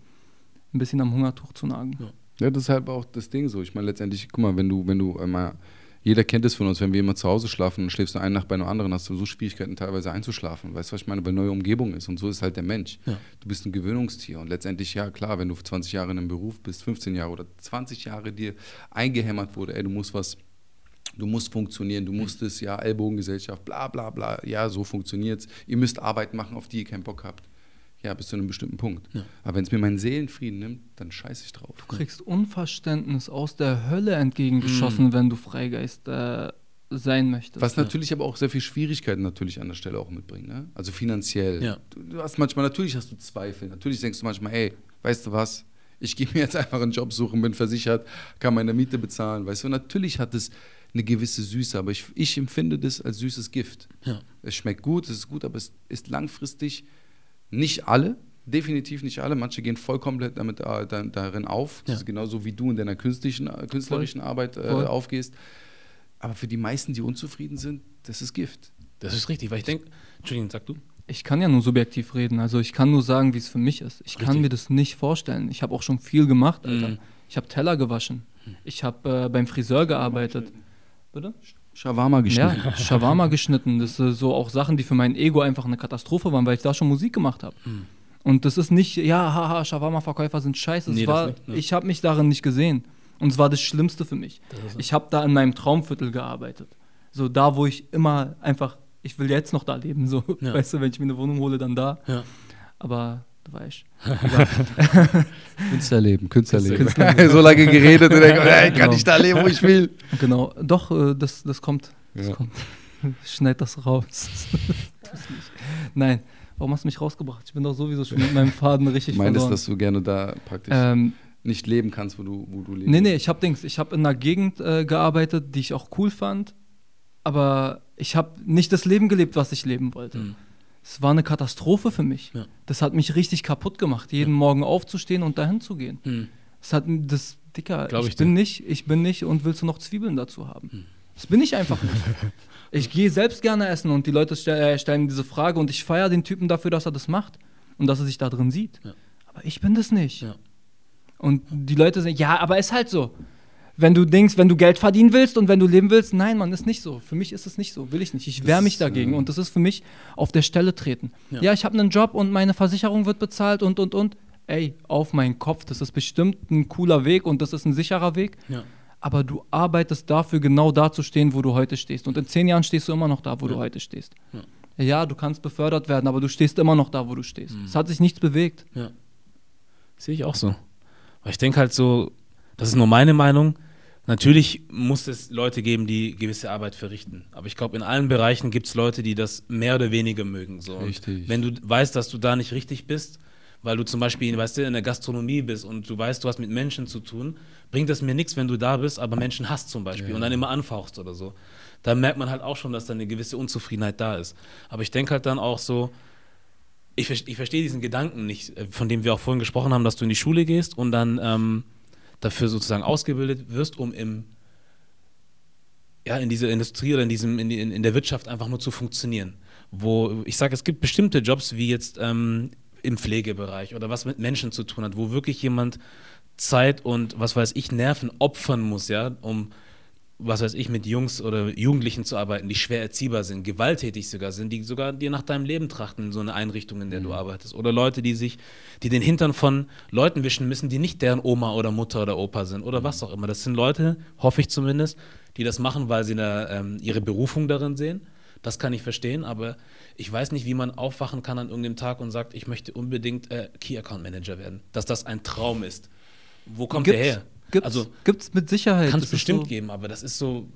ein bisschen am Hungertuch zu nagen. Ja. Ja, das ist halt auch das Ding so. Ich meine, letztendlich, guck mal, wenn du, wenn du einmal, jeder kennt es von uns, wenn wir immer zu Hause schlafen und schläfst du eine Nacht bei einem anderen, hast du so Schwierigkeiten teilweise einzuschlafen. Weißt du, was ich meine? Weil neue Umgebung ist und so ist halt der Mensch. Ja. Du bist ein Gewöhnungstier und letztendlich, ja klar, wenn du 20 Jahre in einem Beruf bist, 15 Jahre oder 20 Jahre dir eingehämmert wurde, ey, du musst was, du musst funktionieren, du musst es, ja, Ellbogengesellschaft, bla bla bla, ja, so funktioniert's. Ihr müsst Arbeit machen, auf die ihr keinen Bock habt. Ja, bis zu einem bestimmten Punkt. Ja. Aber wenn es mir meinen Seelenfrieden nimmt, dann scheiße ich drauf. Du kriegst Unverständnis aus der Hölle entgegengeschossen, Mhm. wenn du Freigeist äh, sein möchtest. Was natürlich aber auch sehr viel Schwierigkeiten natürlich an der Stelle auch mitbringt. Ne? Also finanziell. Ja. Du, du hast manchmal, natürlich hast du Zweifel. Natürlich denkst du manchmal, ey, weißt du was? Ich gehe mir jetzt einfach einen Job suchen, bin versichert, kann meine Miete bezahlen. Weißt du, natürlich hat es eine gewisse Süße, aber ich, ich empfinde das als süßes Gift. Ja. Es schmeckt gut, es ist gut, aber es ist langfristig nicht alle, definitiv nicht alle. Manche gehen voll komplett damit äh, da, darin auf. Das Ja. ist genauso wie du in deiner künstlichen, äh, künstlerischen Arbeit äh, Voll. aufgehst. Aber für die meisten, die unzufrieden sind, das ist Gift. Das ist richtig, weil ich denke, Entschuldigung, sag du. Ich kann ja nur subjektiv reden, also ich kann nur sagen, wie es für mich ist. Ich kann Richtig. mir das nicht vorstellen. Ich habe auch schon viel gemacht, Alter. Mhm. Ich habe Teller gewaschen. Ich habe äh, beim Friseur gearbeitet. Bitte? Shawarma geschnitten. Ja, Shawarma geschnitten. Das sind so auch Sachen, die für mein Ego einfach eine Katastrophe waren, weil ich da schon Musik gemacht habe. Mhm. Und das ist nicht, ja, haha, Shawarma-Verkäufer sind scheiße. Nee, war, nicht, ne. Ich habe mich darin nicht gesehen. Und es war das Schlimmste für mich. Ich habe da in meinem Traumviertel gearbeitet. So da, wo ich immer einfach, ich will jetzt noch da leben. So, Ja. weißt du, wenn ich mir eine Wohnung hole, dann da. Ja. Aber du weißt. (laughs) Künstlerleben, Künstlerleben. Künstlerleben. so lange geredet und dann, ey, kann Genau. ich da leben, wo ich will. Genau. Doch, äh, das, das kommt. Das Ja. kommt. (laughs) Schneid das raus. Das nicht. (laughs) Nein. Warum hast du mich rausgebracht? Ich bin doch sowieso schon mit meinem Faden richtig Ich meine, verloren. dass du gerne da praktisch ähm, nicht leben kannst, wo du, wo du lebst. Nee, nee, ich habe Dings, ich habe in einer Gegend äh, gearbeitet, die ich auch cool fand, aber ich habe nicht das Leben gelebt, was ich leben wollte. Mhm. Es war eine Katastrophe für mich. Ja. Das hat mich richtig kaputt gemacht, jeden Morgen aufzustehen und dahin zu gehen. Mhm. Das hat das Dicker, Glaub ich, ich bin nicht, ich bin nicht und willst du noch Zwiebeln dazu haben? Hm. Das bin ich einfach nicht. (laughs) Ich gehe selbst gerne essen und die Leute stell, äh, stellen diese Frage und ich feiere den Typen dafür, dass er das macht und dass er sich da drin sieht. Ja. Aber ich bin das nicht. Ja. Und die Leute sagen, ja, aber ist halt so. Wenn du denkst, wenn du Geld verdienen willst und wenn du leben willst, nein, Mann, ist nicht so. Für mich ist es nicht so, will ich nicht. Ich wehre mich dagegen äh, und das ist für mich auf der Stelle treten. Ja. Ja, ich habe einen Job und meine Versicherung wird bezahlt und und und. Ey, auf meinen Kopf, das ist bestimmt ein cooler Weg und das ist ein sicherer Weg. Ja. Aber du arbeitest dafür, genau da zu stehen, wo du heute stehst. Und in zehn Jahren stehst du immer noch da, wo du Ja. heute stehst. Ja. Du kannst befördert werden, aber du stehst immer noch da, wo du stehst. Mhm. Es hat sich nichts bewegt. Ja. Sehe ich auch so. Weil ich denke halt so, das ist nur meine Meinung. Natürlich muss es Leute geben, die gewisse Arbeit verrichten. Aber ich glaube, in allen Bereichen gibt es Leute, die das mehr oder weniger mögen. So. Richtig. Wenn du weißt, dass du da nicht richtig bist, weil du zum Beispiel weißt du, in der Gastronomie bist und du weißt, du hast mit Menschen zu tun, bringt das mir nichts, wenn du da bist, aber Menschen hasst zum Beispiel Ja. und dann immer anfauchst oder so. Da merkt man halt auch schon, dass da eine gewisse Unzufriedenheit da ist. Aber ich denke halt dann auch so, ich, ich verstehe diesen Gedanken nicht, äh, von dem wir auch vorhin gesprochen haben, dass du in die Schule gehst und dann ähm, dafür sozusagen ausgebildet wirst, um im ja, in dieser Industrie oder in, diesem, in, in, in der Wirtschaft einfach nur zu funktionieren. Wo ich sage, es gibt bestimmte Jobs wie jetzt ähm, im Pflegebereich oder was mit Menschen zu tun hat, wo wirklich jemand Zeit und was weiß ich, Nerven opfern muss, ja, um was weiß ich, mit Jungs oder Jugendlichen zu arbeiten, die schwer erziehbar sind, gewalttätig sogar sind, die sogar dir nach deinem Leben trachten in so eine Einrichtung, in der du arbeitest. Oder Leute, die sich, die den Hintern von Leuten wischen müssen, die nicht deren Oma oder Mutter oder Opa sind oder was auch immer. Das sind Leute, hoffe ich zumindest, die das machen, weil sie eine, ähm, ihre Berufung darin sehen. Das kann ich verstehen, aber ich weiß nicht, wie man aufwachen kann an irgendeinem Tag und sagt, ich möchte unbedingt äh, Key Account Manager werden. Dass das ein Traum ist. Wo kommt der her? Gibt's, also gibt's mit Sicherheit. kann Das es bestimmt so, geben, aber das ist so.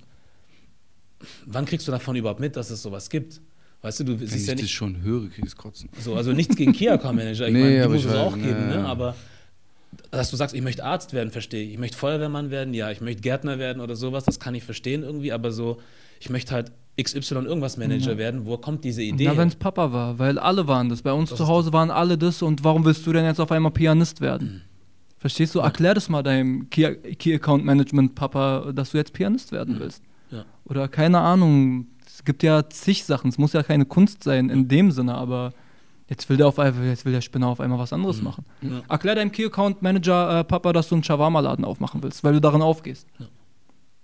Wann kriegst du davon überhaupt mit, dass es sowas gibt? Weißt du, du Wenn ich siehst ja das nicht schon höre, krieg ich Kotzen. so, also nichts gegen Key Account (laughs) Manager. Ich Nee, meine, die muss ich es weiß, auch geben, ja, ne? ja. Aber dass du sagst, ich möchte Arzt werden, verstehe ich. Ich möchte Feuerwehrmann werden, ja. Ich möchte Gärtner werden oder sowas, das kann ich verstehen irgendwie. Aber so, ich möchte halt XY irgendwas Manager Ja. werden. Wo kommt diese Idee? Na, her? wenn es Papa war, weil alle waren das. Bei uns Das zu Hause waren alle das und warum willst du denn jetzt auf einmal Pianist werden? Verstehst du? Erklär das mal deinem Key, Key Account Management Papa, dass du jetzt Pianist werden willst. Ja. Oder keine Ahnung, es gibt ja zig Sachen, es muss ja keine Kunst sein in dem Sinne, aber jetzt will der auf einmal, jetzt will der Spinner auf einmal was anderes machen. Ja. Erklär deinem Key Account Manager äh, Papa, dass du einen Shawarma-Laden aufmachen willst, weil du darin aufgehst. Ja.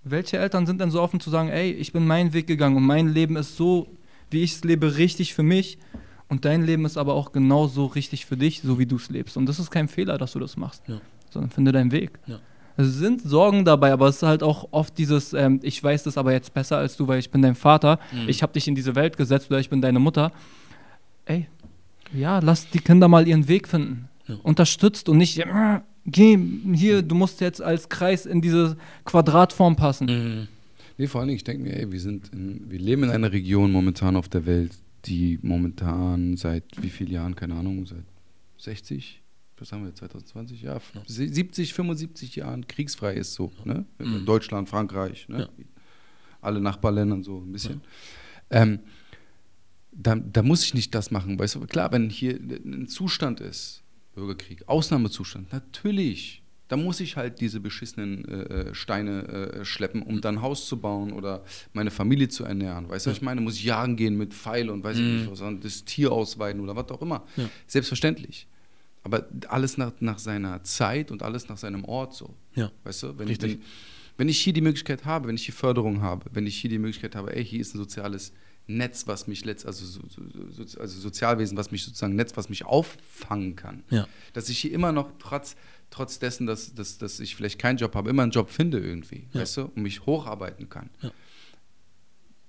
Welche Eltern sind denn so offen zu sagen, ey, ich bin meinen Weg gegangen und mein Leben ist so, wie ich es lebe, richtig für mich und dein Leben ist aber auch genauso richtig für dich, so wie du es lebst. Und das ist kein Fehler, dass du das machst, Ja. sondern finde deinen Weg. Ja. Es sind Sorgen dabei, aber es ist halt auch oft dieses, ähm, ich weiß das aber jetzt besser als du, weil ich bin dein Vater, Mhm. ich habe dich in diese Welt gesetzt oder ich bin deine Mutter. Ey, ja, lass die Kinder mal ihren Weg finden. Ja. Unterstützt und nicht, äh, geh hier, du musst jetzt als Kreis in diese Quadratform passen. Mhm. Nee, vor allen Dingen, ich denke mir, ey, wir, sind in, wir leben in einer Region momentan auf der Welt, die momentan seit wie vielen Jahren, keine Ahnung, seit 60, was haben wir, 2020? Ja, 70, 75 Jahren kriegsfrei ist so. Ne? Mhm. Deutschland, Frankreich, ne? Ja. alle Nachbarländer so ein bisschen. Ähm, da, da muss ich nicht das machen. Weißt du, klar, wenn hier ein Zustand ist, Bürgerkrieg, Ausnahmezustand, natürlich. Da muss ich halt diese beschissenen äh, äh, Steine äh, schleppen, um dann ein Haus zu bauen oder meine Familie zu ernähren. Weißt du, was ich meine? Muss ich jagen gehen mit Pfeil und weiß ich Mhm. nicht was, und das Tier ausweiden oder was auch immer. Ja. Selbstverständlich. Aber alles nach, nach seiner Zeit und alles nach seinem Ort so. Ja. Weißt du, wenn, Richtig. wenn, wenn ich hier die Möglichkeit habe, wenn ich hier Förderung habe, wenn ich hier die Möglichkeit habe, ey, hier ist ein soziales Netz, was mich letzt, also, so, so, so, also Sozialwesen, was mich sozusagen Netz, was mich auffangen kann. Ja. Dass ich hier immer noch trotz, trotz dessen, dass, dass, dass ich vielleicht keinen Job habe, immer einen Job finde irgendwie, Ja. weißt du, und mich hocharbeiten kann. Ja.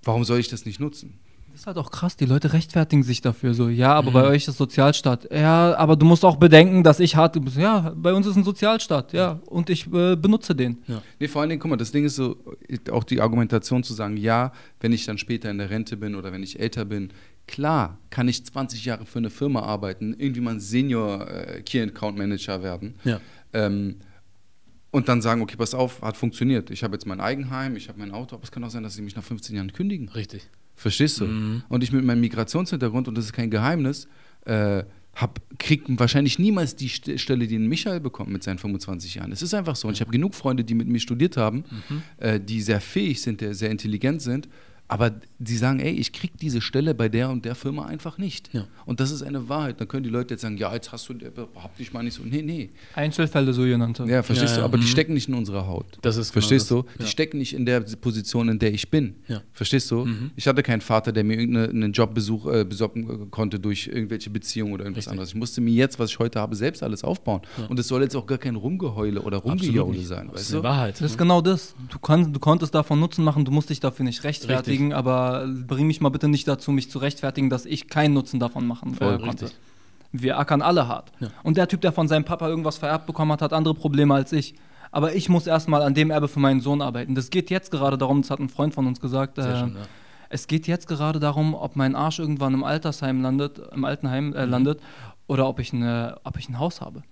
Warum soll ich das nicht nutzen? Das ist halt auch krass, die Leute rechtfertigen sich dafür so. Ja, aber Mhm. bei euch ist Sozialstaat. Ja, aber du musst auch bedenken, dass ich hart. Ja, bei uns ist ein Sozialstaat, ja. Und ich äh, benutze den. Nee, vor allen Dingen, guck mal, das Ding ist so, auch die Argumentation zu sagen, ja, wenn ich dann später in der Rente bin oder wenn ich älter bin, klar, kann ich 20 Jahre für eine Firma arbeiten, irgendwie mal ein Senior äh, Key Account Manager werden. Ja. Ähm, und dann sagen, okay, pass auf, hat funktioniert. Ich habe jetzt mein Eigenheim, ich habe mein Auto, aber es kann auch sein, dass sie mich nach 15 Jahren kündigen. Richtig. Verstehst du? Mhm. Und ich mit meinem Migrationshintergrund, und das ist kein Geheimnis, äh, hab, krieg wahrscheinlich niemals die St Stelle, die ein Michael bekommt mit seinen 25 Jahren. Es ist einfach so. Und ich habe genug Freunde, die mit mir studiert haben, Mhm. äh, die sehr fähig sind, sehr intelligent sind, aber die sagen, ey, ich krieg diese Stelle bei der und der Firma einfach nicht. Ja. Und das ist eine Wahrheit. Dann können die Leute jetzt sagen, ja, jetzt hast du, hab dich mal nicht so. Nee, nee. Einzelfälle, so genannte. Ja, verstehst Ja, du? ja, Aber die mhm. stecken nicht in unserer Haut. Das ist genau Verstehst das. du? Die Ja. stecken nicht in der Position, in der ich bin. Ja. Verstehst du? Mhm. Ich hatte keinen Vater, der mir irgendeinen Jobbesuch äh, besorgen äh, konnte durch irgendwelche Beziehungen oder irgendwas Richtig. anderes. Ich musste mir jetzt, was ich heute habe, selbst alles aufbauen. Ja. Und es soll jetzt auch gar kein Rumgeheule oder Rumgejaule sein. Das ist du? Wahrheit. Das ist genau das. Du, kann, du konntest davon Nutzen machen, du musst dich dafür nicht rechtfertigen, aber bring mich mal bitte nicht dazu, mich zu rechtfertigen, dass ich keinen Nutzen davon machen Voll äh, konnte. richtig. Wir ackern alle hart. Ja. Und der Typ, der von seinem Papa irgendwas vererbt bekommen hat, hat andere Probleme als ich. Aber ich muss erstmal an dem Erbe für meinen Sohn arbeiten. Das geht jetzt gerade darum, das hat ein Freund von uns gesagt, Sehr äh, schön, ja. es geht jetzt gerade darum, ob mein Arsch irgendwann im Altersheim landet, im Altenheim Mhm. äh, landet, oder ob ich, eine, ob ich ein Haus habe.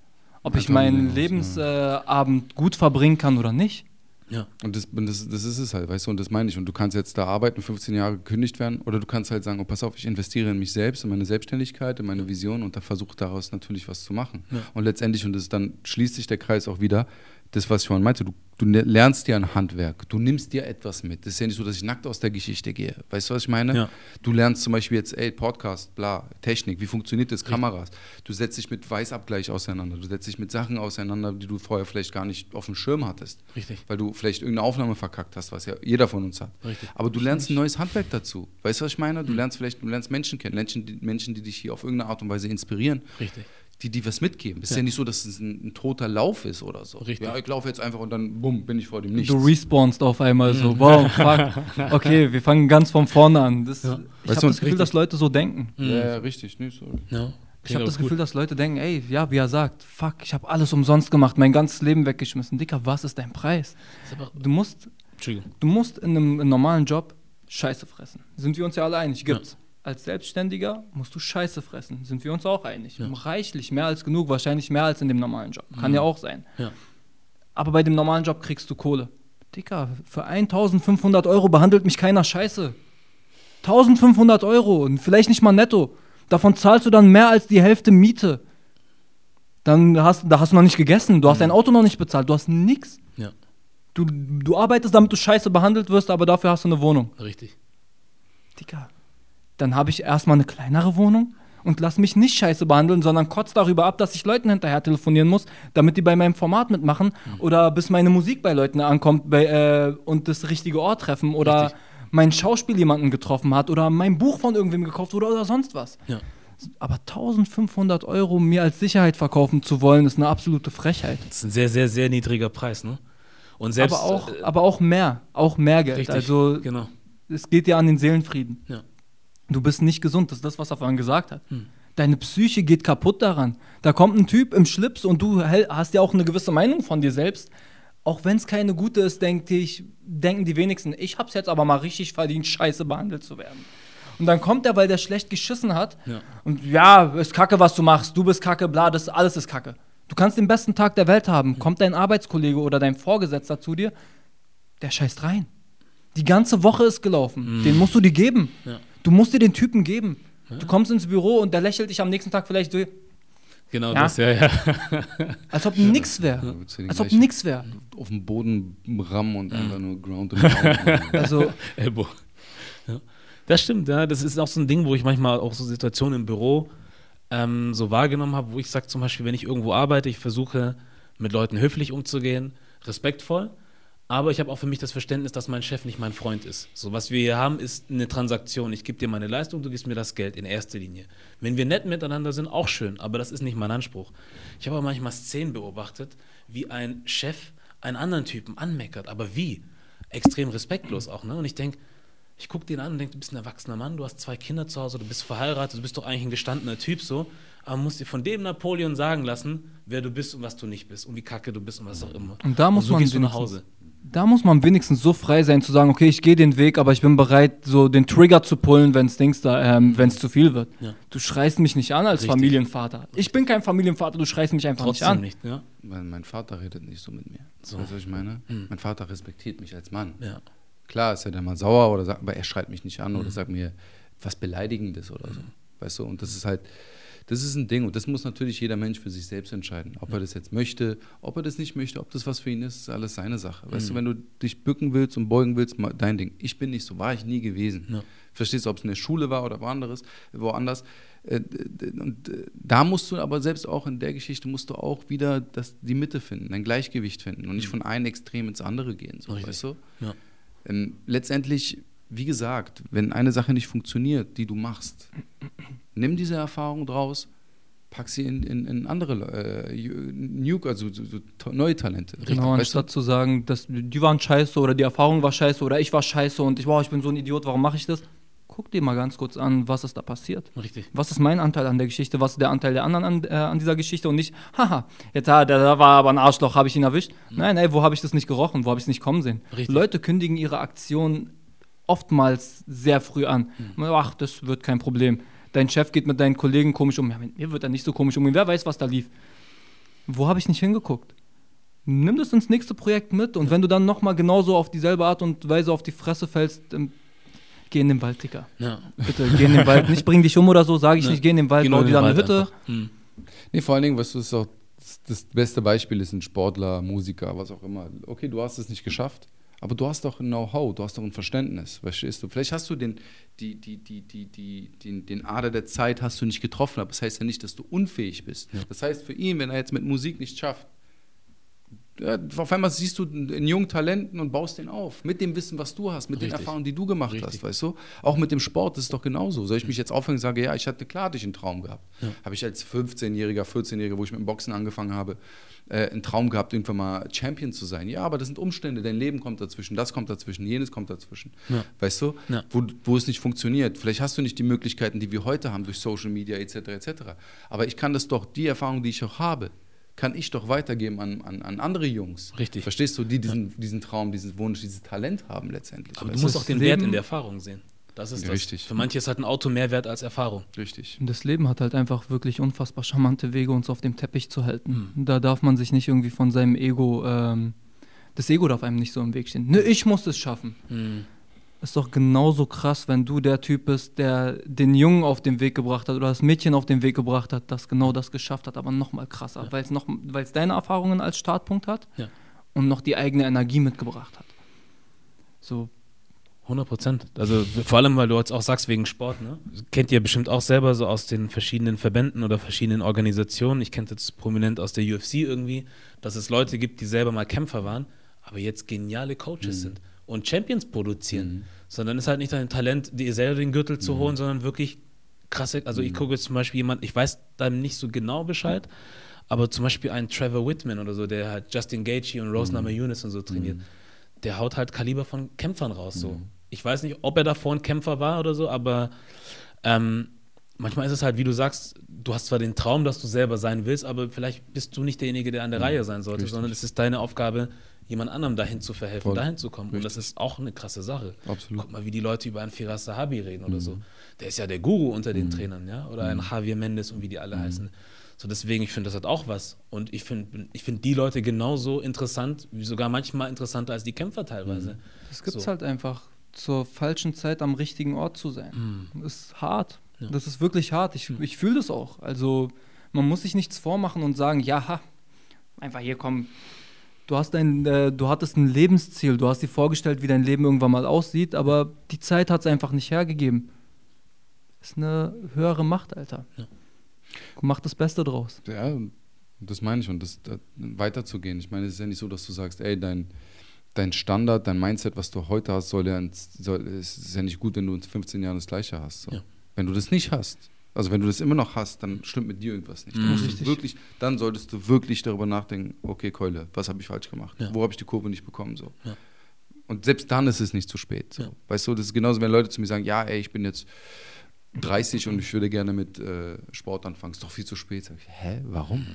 Ob ich meinen Lebensabend gut verbringen kann oder nicht. Ja. Und das, und das, das ist es halt, weißt du, und das meine ich. Und du kannst jetzt da arbeiten, 15 Jahre gekündigt werden, oder du kannst halt sagen, oh, pass auf, ich investiere in mich selbst, in meine Selbstständigkeit, in meine Vision und da versuche daraus natürlich was zu machen. Ja. Und letztendlich, und das dann schließt sich der Kreis auch wieder, das, was ich vorhin meinte, du, du ne- lernst dir ein Handwerk, du nimmst dir etwas mit. Das ist ja nicht so, dass ich nackt aus der Geschichte gehe. Weißt du, was ich meine? Ja. Du lernst zum Beispiel jetzt, ey, Podcast, bla, Technik, wie funktioniert das, Kameras. Du setzt dich mit Weißabgleich auseinander, du setzt dich mit Sachen auseinander, die du vorher vielleicht gar nicht auf dem Schirm hattest Richtig. weil du vielleicht irgendeine Aufnahme verkackt hast, was ja jeder von uns hat. Richtig. Aber du lernst ein neues Handwerk dazu. Weißt du, was ich meine? Du lernst vielleicht, du lernst Menschen kennen, Menschen, die, Menschen, die dich hier auf irgendeine Art und Weise inspirieren, Richtig. Die dir was mitgeben. Es ist Ja. ja nicht so, dass es ein, ein toter Lauf ist oder so. Richtig. Ja, ich laufe jetzt einfach und dann, bumm, bin ich vor dem Nichts. Du respawnst auf einmal Mhm. so, wow, fuck. (laughs) Okay, wir fangen ganz von vorne an. Das, Ja. Ich habe das Gefühl, richtig. dass Leute so denken. ja, ja, richtig. Nee, sorry. Ja. Ich habe das Gefühl, dass Leute denken, ey, ja, wie er sagt, fuck, ich habe alles umsonst gemacht, mein ganzes Leben weggeschmissen. Dicker, was ist dein Preis? Du musst, du musst in einem, in einem normalen Job Scheiße fressen. Sind wir uns ja alle einig, gibt's. Als Selbstständiger musst du Scheiße fressen. Sind wir uns auch einig. Ja. Reichlich, mehr als genug, wahrscheinlich mehr als in dem normalen Job. Kann ja auch sein. Ja. Aber bei dem normalen Job kriegst du Kohle. Dicker, für 1500 Euro behandelt mich keiner scheiße. 1500 Euro und vielleicht nicht mal netto. Davon zahlst du dann mehr als die Hälfte Miete. Dann hast, da hast du noch nicht gegessen, du hast dein Auto noch nicht bezahlt, du hast nix. Ja. Du, du arbeitest, damit du scheiße behandelt wirst, aber dafür hast du eine Wohnung. Richtig. Dicker, dann habe ich erstmal eine kleinere Wohnung und lass mich nicht scheiße behandeln, sondern kotz darüber ab, dass ich Leuten hinterher telefonieren muss, damit die bei meinem Format mitmachen oder bis meine Musik bei Leuten ankommt bei, äh, und das richtige Ort treffen oder Richtig. mein Schauspiel jemanden getroffen hat oder mein Buch von irgendwem gekauft wurde oder sonst was. Ja. Aber 1500 Euro mir als Sicherheit verkaufen zu wollen, ist eine absolute Frechheit. Das ist ein sehr, sehr, sehr niedriger Preis, ne? Und selbst. aber, auch, äh, aber auch mehr, auch mehr Geld. richtig. Also genau. es geht ja an den Seelenfrieden. Ja. Du bist nicht gesund, das ist das, was er vorhin gesagt hat. Hm. Deine Psyche geht kaputt daran. Da kommt ein Typ im Schlips und du hast ja auch eine gewisse Meinung von dir selbst. Auch wenn es keine gute ist, denke ich, denken die wenigsten, ich hab's jetzt aber mal richtig verdient, scheiße behandelt zu werden. Und dann kommt er, weil der schlecht geschissen hat. Ja. Und ja, ist kacke, was du machst. Du bist kacke, bla, das alles ist kacke. Du kannst den besten Tag der Welt haben. Kommt dein Arbeitskollege oder dein Vorgesetzter zu dir, der scheißt rein. Die ganze Woche ist gelaufen. Den musst du dir geben. Ja. Du musst dir den Typen geben. Du kommst ins Büro und der lächelt dich am nächsten Tag vielleicht so, Genau Ja. das, ja, ja. (laughs) als ob nix Ja, wäre. Als ob nix wäre. Auf dem Boden rammen und einfach nur Ground and Pound. (laughs) Also, (laughs) Elbow. Ja. Das stimmt, ja. Das ist auch so ein Ding, wo ich manchmal auch so Situationen im Büro ähm, so wahrgenommen habe, wo ich sage zum Beispiel, wenn ich irgendwo arbeite, ich versuche mit Leuten höflich umzugehen, respektvoll, Aber ich habe auch für mich das Verständnis, dass mein Chef nicht mein Freund ist. So, was wir hier haben, ist eine Transaktion. Ich gebe dir meine Leistung, du gibst mir das Geld in erster Linie. Wenn wir nett miteinander sind, auch schön, aber das ist nicht mein Anspruch. Ich habe aber manchmal Szenen beobachtet, wie ein Chef einen anderen Typen anmeckert. Aber wie? Extrem respektlos auch. Ne? Und ich denke, ich gucke den an und denke, du bist ein erwachsener Mann, du hast zwei Kinder zu Hause, du bist verheiratet, du bist doch eigentlich ein gestandener Typ so. Aber musst dir von dem Napoleon sagen lassen, wer du bist und was du nicht bist und wie kacke du bist und was auch immer. Und da muss so man gehst du nach Hause. Da muss man wenigstens so frei sein zu sagen, okay, ich gehe den Weg, aber ich bin bereit, so den Trigger zu pullen, wenn es Dings da, ähm, wenn es zu viel wird. Ja. Du schreist mich nicht an als Richtig. Familienvater. Ich bin kein Familienvater, du schreist mich einfach Trotzdem nicht nicht, ja. Weil mein Vater redet nicht so mit mir. So. Weißt du, was ich meine? Mein Vater respektiert mich als Mann. ja. Klar ist er dann mal sauer oder sagt, aber er schreit mich nicht an Mhm. oder sagt mir was Beleidigendes oder so. Weißt du, und das ist halt, das ist ein Ding und das muss natürlich jeder Mensch für sich selbst entscheiden. Ob er das jetzt möchte, ob er das nicht möchte, ob das was für ihn ist, ist alles seine Sache. Weißt Mhm. du, wenn du dich bücken willst und beugen willst, mal dein Ding. Ich bin nicht so, war ich nie gewesen. Ja. Verstehst du, ob es in der Schule war oder woanders, woanders. Äh, Und äh, da musst du aber selbst auch in der Geschichte musst du auch wieder das, die Mitte finden, dein Gleichgewicht finden und nicht von einem Extrem ins andere gehen. So, Mhm. Weißt du? Ja. Ähm, letztendlich, wie gesagt, wenn eine Sache nicht funktioniert, die du machst, nimm diese Erfahrung draus, pack sie in, in, in andere, äh, new, also so, so to- neue Talente. Genau, Weißt du? anstatt zu sagen, dass die waren scheiße oder die Erfahrung war scheiße oder ich war scheiße und ich, wow, ich bin so ein Idiot, warum mache ich das? Guck dir mal ganz kurz an, was ist da passiert. Richtig. Was ist mein Anteil an der Geschichte? Was ist der Anteil der anderen an, äh, an dieser Geschichte? Und nicht, haha, jetzt, ah, der, der war aber ein Arschloch, habe ich ihn erwischt? Nein, ey, wo habe ich das nicht gerochen? Wo habe ich es nicht kommen sehen? Richtig. Leute kündigen ihre Aktion oftmals sehr früh an. Ach, das wird kein Problem. Dein Chef geht mit deinen Kollegen komisch um. Ja, mit mir wird er nicht so komisch umgehen. Wer weiß, was da lief. Wo habe ich nicht hingeguckt? Nimm das ins nächste Projekt mit und wenn du dann nochmal genauso auf dieselbe Art und Weise auf die Fresse fällst, ähm, geh in den Wald, Digga. Ja. Bitte, geh in den Wald. Nicht bring dich um oder so, sage ich Ne. nicht, geh in den Wald, Geh nur bau dir den da eine Hütte. Hm. Nee, vor allen Dingen, weißt du, das ist auch das, das beste Beispiel ist ein Sportler, Musiker, was auch immer. Okay, du hast es nicht geschafft, aber du hast doch ein Know-how, du hast doch ein Verständnis, verstehst du? Vielleicht hast du den, die, die, die, die, die, den, den Ader der Zeit hast du nicht getroffen, aber das heißt ja nicht, dass du unfähig bist. Das heißt für ihn, wenn er jetzt mit Musik nicht schafft, ja, auf einmal siehst du einen jungen Talenten und baust den auf. Mit dem Wissen, was du hast, mit den Richtig. Erfahrungen, die du gemacht Richtig. hast, weißt du? Auch mit dem Sport das ist doch genauso. Soll ich mich jetzt aufhängen und sage, ja, ich hatte klar hatte ich einen Traum gehabt. Habe ich als 15-Jähriger, 14-Jähriger, wo ich mit dem Boxen angefangen habe, äh, einen Traum gehabt, irgendwann mal Champion zu sein. Ja, aber das sind Umstände, dein Leben kommt dazwischen, das kommt dazwischen, jenes kommt dazwischen. Ja. Weißt du? Ja. Wo, wo es nicht funktioniert. Vielleicht hast du nicht die Möglichkeiten, die wir heute haben durch Social Media etc. etc. Aber ich kann das doch, die Erfahrung, die ich auch habe, kann ich doch weitergeben an, an, an andere Jungs. Richtig. Verstehst du, die diesen, diesen Traum, diesen Wunsch, dieses Talent haben letztendlich. Aber weißt du musst auch den Leben- Wert in der Erfahrung sehen. Das ist Ja, das. richtig. Für manche ist halt ein Auto mehr wert als Erfahrung. Richtig. Und Das Leben hat halt einfach wirklich unfassbar charmante Wege, uns auf dem Teppich zu halten. Da darf man sich nicht irgendwie von seinem Ego, ähm, das Ego darf einem nicht so im Weg stehen. Ne, ich muss es schaffen. Hm. Ist doch genauso krass, wenn du der Typ bist, der den Jungen auf den Weg gebracht hat oder das Mädchen auf den Weg gebracht hat, das genau das geschafft hat, aber noch mal krasser, weil es noch, weil es deine Erfahrungen als Startpunkt hat Ja. und noch die eigene Energie mitgebracht hat. So, 100 Prozent. Also vor allem, weil du jetzt auch sagst, wegen Sport, ne? Kennt ihr bestimmt auch selber so aus den verschiedenen Verbänden oder verschiedenen Organisationen. Ich kenne jetzt prominent aus der UFC irgendwie, dass es Leute gibt, die selber mal Kämpfer waren, aber jetzt geniale Coaches sind und Champions produzieren. Sondern es ist halt nicht dein Talent, dir selber den Gürtel zu holen, sondern wirklich krasse. Also ich gucke jetzt zum Beispiel jemand, ich weiß da nicht so genau Bescheid, aber zum Beispiel ein Trevor Whitman oder so, der halt Justin Gaethje und Rose Namajunas und so trainiert der haut halt Kaliber von Kämpfern raus. So. Ich weiß nicht, ob er davor ein Kämpfer war oder so, aber ähm, manchmal ist es halt, wie du sagst, du hast zwar den Traum, dass du selber sein willst, aber vielleicht bist du nicht derjenige, der an der Reihe sein sollte, Richtig. sondern es ist deine Aufgabe, jemand anderem dahin zu verhelfen, Voll. dahin zu kommen. Und das ist auch eine krasse Sache. Absolut. Guck mal, wie die Leute über einen Firas Sahabi reden oder so. Der ist ja der Guru unter den Trainern, ja? Oder ein Javier Mendes und wie die alle heißen. So deswegen, ich finde, das hat auch was. Und ich finde ich find die Leute genauso interessant, wie sogar manchmal interessanter als die Kämpfer teilweise. Das gibt es So. halt einfach, zur falschen Zeit am richtigen Ort zu sein. Das ist hart. Ja. Das ist wirklich hart. Ich, ich fühle das auch. Also man muss sich nichts vormachen und sagen, ja, ha, einfach hier kommen. Du hast ein, äh, du hattest ein Lebensziel, du hast dir vorgestellt, wie dein Leben irgendwann mal aussieht, aber die Zeit hat es einfach nicht hergegeben. Ist eine höhere Macht, Alter. Ja. Mach das Beste draus. Ja, das meine ich und das, das weiterzugehen. Ich meine, es ist ja nicht so, dass du sagst, ey, dein, dein Standard, dein Mindset, was du heute hast, soll ja, soll, es ist ja nicht gut, wenn du in 15 Jahren das Gleiche hast. So. Ja. Wenn du das nicht hast, also wenn du das immer noch hast, dann stimmt mit dir irgendwas nicht. Dann, Mhm. musst du Richtig. wirklich, dann solltest du wirklich darüber nachdenken, okay, Keule, was habe ich falsch gemacht? Ja. Wo habe ich die Kurve nicht bekommen? So. Ja. Und selbst dann ist es nicht zu spät. So. Ja. Weißt du, das ist genauso, wenn Leute zu mir sagen, ja, ey, ich bin jetzt 30 und ich würde gerne mit äh, Sport anfangen. Ist doch viel zu spät. Sag ich, hä, warum?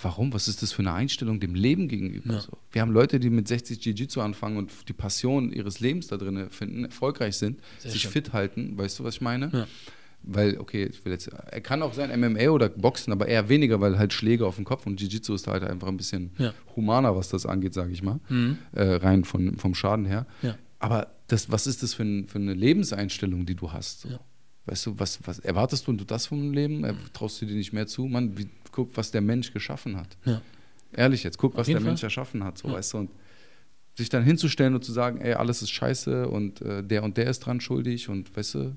Warum? Was ist das für eine Einstellung dem Leben gegenüber? So? Wir haben Leute, die mit 60 Jiu-Jitsu anfangen und die Passion ihres Lebens da drin finden, erfolgreich sind, Sehr sich schön. fit halten. Weißt du, was ich meine? Ja. Weil, okay, ich will jetzt, er kann auch sein MMA oder Boxen, aber eher weniger, weil halt Schläge auf den Kopf und Jiu-Jitsu ist halt einfach ein bisschen Ja. humaner, was das angeht, sage ich mal. Mhm. Äh, rein von, vom Schaden her. Ja. Aber das, was ist das für, ein, für eine Lebenseinstellung, die du hast? So? Ja. Weißt du, was, was erwartest du, du das vom Leben? Äh, Traust du dir nicht mehr zu? Mann, wie, guck, was der Mensch geschaffen hat. Ehrlich jetzt, guck, Auf was der Fall. Mensch erschaffen hat, so, weißt du, und sich dann hinzustellen und zu sagen, ey, alles ist scheiße und äh, der und der ist dran schuldig und weißt du,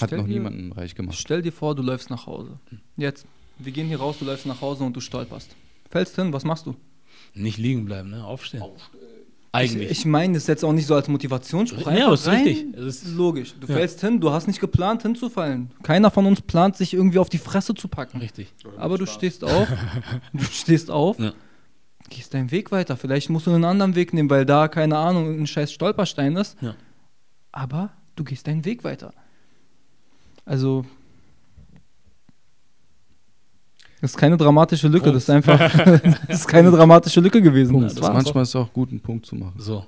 hat Stell noch dir- niemanden reich gemacht. Stell dir vor, du läufst nach Hause. Jetzt, wir gehen hier raus, du läufst nach Hause und du stolperst. Fällst hin, was machst du? Nicht liegen bleiben, ne? Aufstehen. Eigentlich. Ich, ich meine das jetzt auch nicht so als Motivationsspruch. Ja, aber ist richtig. Es ist- logisch. Du Ja. fällst hin, du hast nicht geplant hinzufallen. Keiner von uns plant, sich irgendwie auf die Fresse zu packen. Richtig. Aber du stehst auf, (laughs) du stehst auf, Ja. gehst deinen Weg weiter. Vielleicht musst du einen anderen Weg nehmen, weil da, keine Ahnung, ein scheiß Stolperstein ist. Ja. Aber du gehst deinen Weg weiter. Also, das ist keine dramatische Lücke, das ist einfach, (laughs) (laughs) das ist keine dramatische Lücke gewesen. Punkt. Das. Manchmal ist es auch gut, einen Punkt zu machen. So.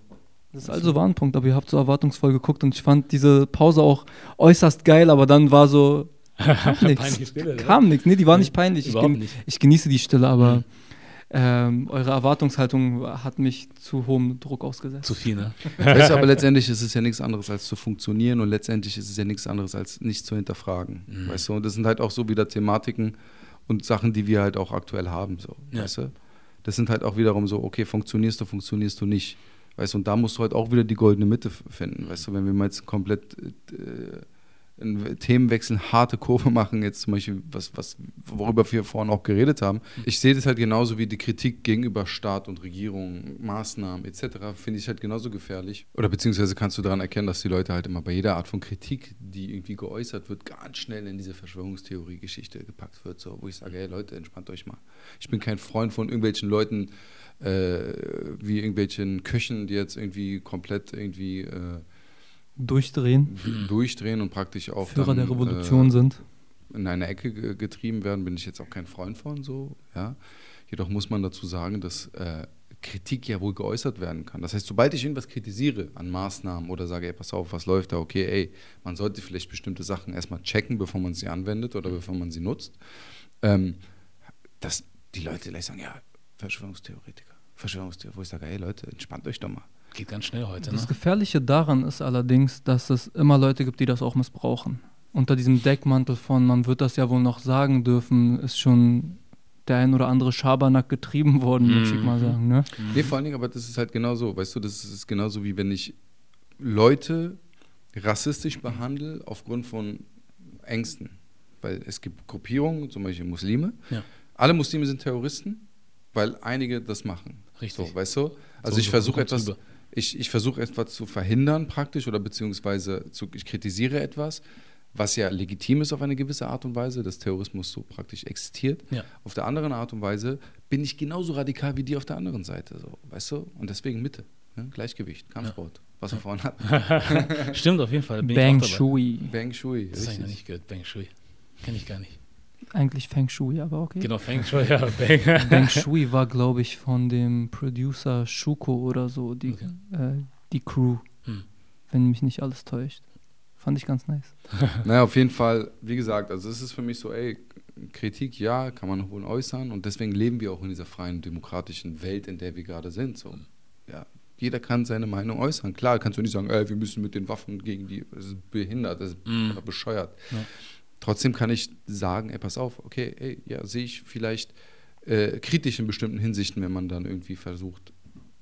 das ist also war ein Punkt, aber ihr habt so erwartungsvoll geguckt und ich fand diese Pause auch äußerst geil, aber dann war so, (laughs) kam nichts. Kam nichts, nee, die war nicht peinlich. Ich, gen nicht. ich genieße die Stille, aber Mhm. Ähm, eure Erwartungshaltung hat mich zu hohem Druck ausgesetzt. Zu viel, ne? (laughs) Weißt du, aber letztendlich ist es ja nichts anderes als zu funktionieren und letztendlich ist es ja nichts anderes als nicht zu hinterfragen. Mhm. Weißt du, und das sind halt auch so wieder Thematiken und Sachen, die wir halt auch aktuell haben. So, Ja. weißt du? Das sind halt auch wiederum so, okay, funktionierst du, funktionierst du nicht. Weißt du, und da musst du halt auch wieder die goldene Mitte finden. Weißt du, wenn wir mal jetzt komplett äh, einen Themenwechsel, harte Kurve machen, jetzt zum Beispiel, was, was, worüber wir vorhin auch geredet haben. Ich sehe das halt genauso wie die Kritik gegenüber Staat und Regierung, Maßnahmen etc. finde ich halt genauso gefährlich. Oder beziehungsweise kannst du daran erkennen, dass die Leute halt immer bei jeder Art von Kritik, die irgendwie geäußert wird, ganz schnell in diese Verschwörungstheorie-Geschichte gepackt wird, so, wo ich sage, hey Leute, entspannt euch mal. Ich bin kein Freund von irgendwelchen Leuten, äh, wie irgendwelchen Köchen, die jetzt irgendwie komplett irgendwie äh, Durchdrehen, durchdrehen und praktisch auch Führer dann, der Revolution äh, sind. in eine Ecke ge- getrieben werden, bin ich jetzt auch kein Freund von so. Ja. Jedoch muss man dazu sagen, dass äh, Kritik ja wohl geäußert werden kann. Das heißt, sobald ich irgendwas kritisiere an Maßnahmen oder sage, ey, pass auf, was läuft da, okay, ey, man sollte vielleicht bestimmte Sachen erstmal checken, bevor man sie anwendet oder bevor man sie nutzt, ähm, dass die Leute gleich sagen, ja, Verschwörungstheoretiker, Verschwörungstheoretiker, wo ich sage, ey Leute, entspannt euch doch mal. Geht ganz schnell heute, ne? Das Gefährliche daran ist allerdings, dass es immer Leute gibt, die das auch missbrauchen. Unter diesem Deckmantel von, man wird das ja wohl noch sagen dürfen, ist schon der ein oder andere Schabernack getrieben worden, würde ich mal sagen. Ne? Nee, vor allen Dingen, aber das ist halt genauso, weißt du, das ist genauso wie wenn ich Leute rassistisch behandle aufgrund von Ängsten. Weil es gibt Gruppierungen, zum Beispiel Muslime. Ja. Alle Muslime sind Terroristen, weil einige das machen. Richtig. So, weißt du? Also So- ich so versuche etwas, rüber. Ich, ich versuche etwas zu verhindern praktisch oder beziehungsweise zu, ich kritisiere etwas, was ja legitim ist auf eine gewisse Art und Weise, dass Terrorismus so praktisch existiert. Ja. Auf der anderen Art und Weise bin ich genauso radikal wie die auf der anderen Seite, so, weißt du? Und deswegen Mitte, ne? Gleichgewicht, Kampfsport, was wir vorhin hatten. (laughs) Stimmt, auf jeden Fall. Bin Bang ich auch dabei. Shui. Bang Shui, Das habe ich noch richtig. nicht gehört. Bang Shui. Kenn ich gar nicht. Eigentlich Feng Shui, aber okay. Genau, Feng Shui, ja. (laughs) Bang. Bang Shui war, glaube ich, von dem Producer Shuko oder so, die, Okay. äh, die Crew, Hm. wenn mich nicht alles täuscht. Fand ich ganz nice. (laughs) Naja, auf jeden Fall, wie gesagt, also es ist für mich so, ey, Kritik, ja, kann man wohl äußern und deswegen leben wir auch in dieser freien, demokratischen Welt, in der wir gerade sind. So. Ja, jeder kann seine Meinung äußern. Klar, kannst du nicht sagen, ey, wir müssen mit den Waffen gegen die, das ist behindert, das ist Mm. bescheuert. Ja. Trotzdem kann ich sagen, ey, pass auf, okay, ey, ja, sehe ich vielleicht äh, kritisch in bestimmten Hinsichten, wenn man dann irgendwie versucht,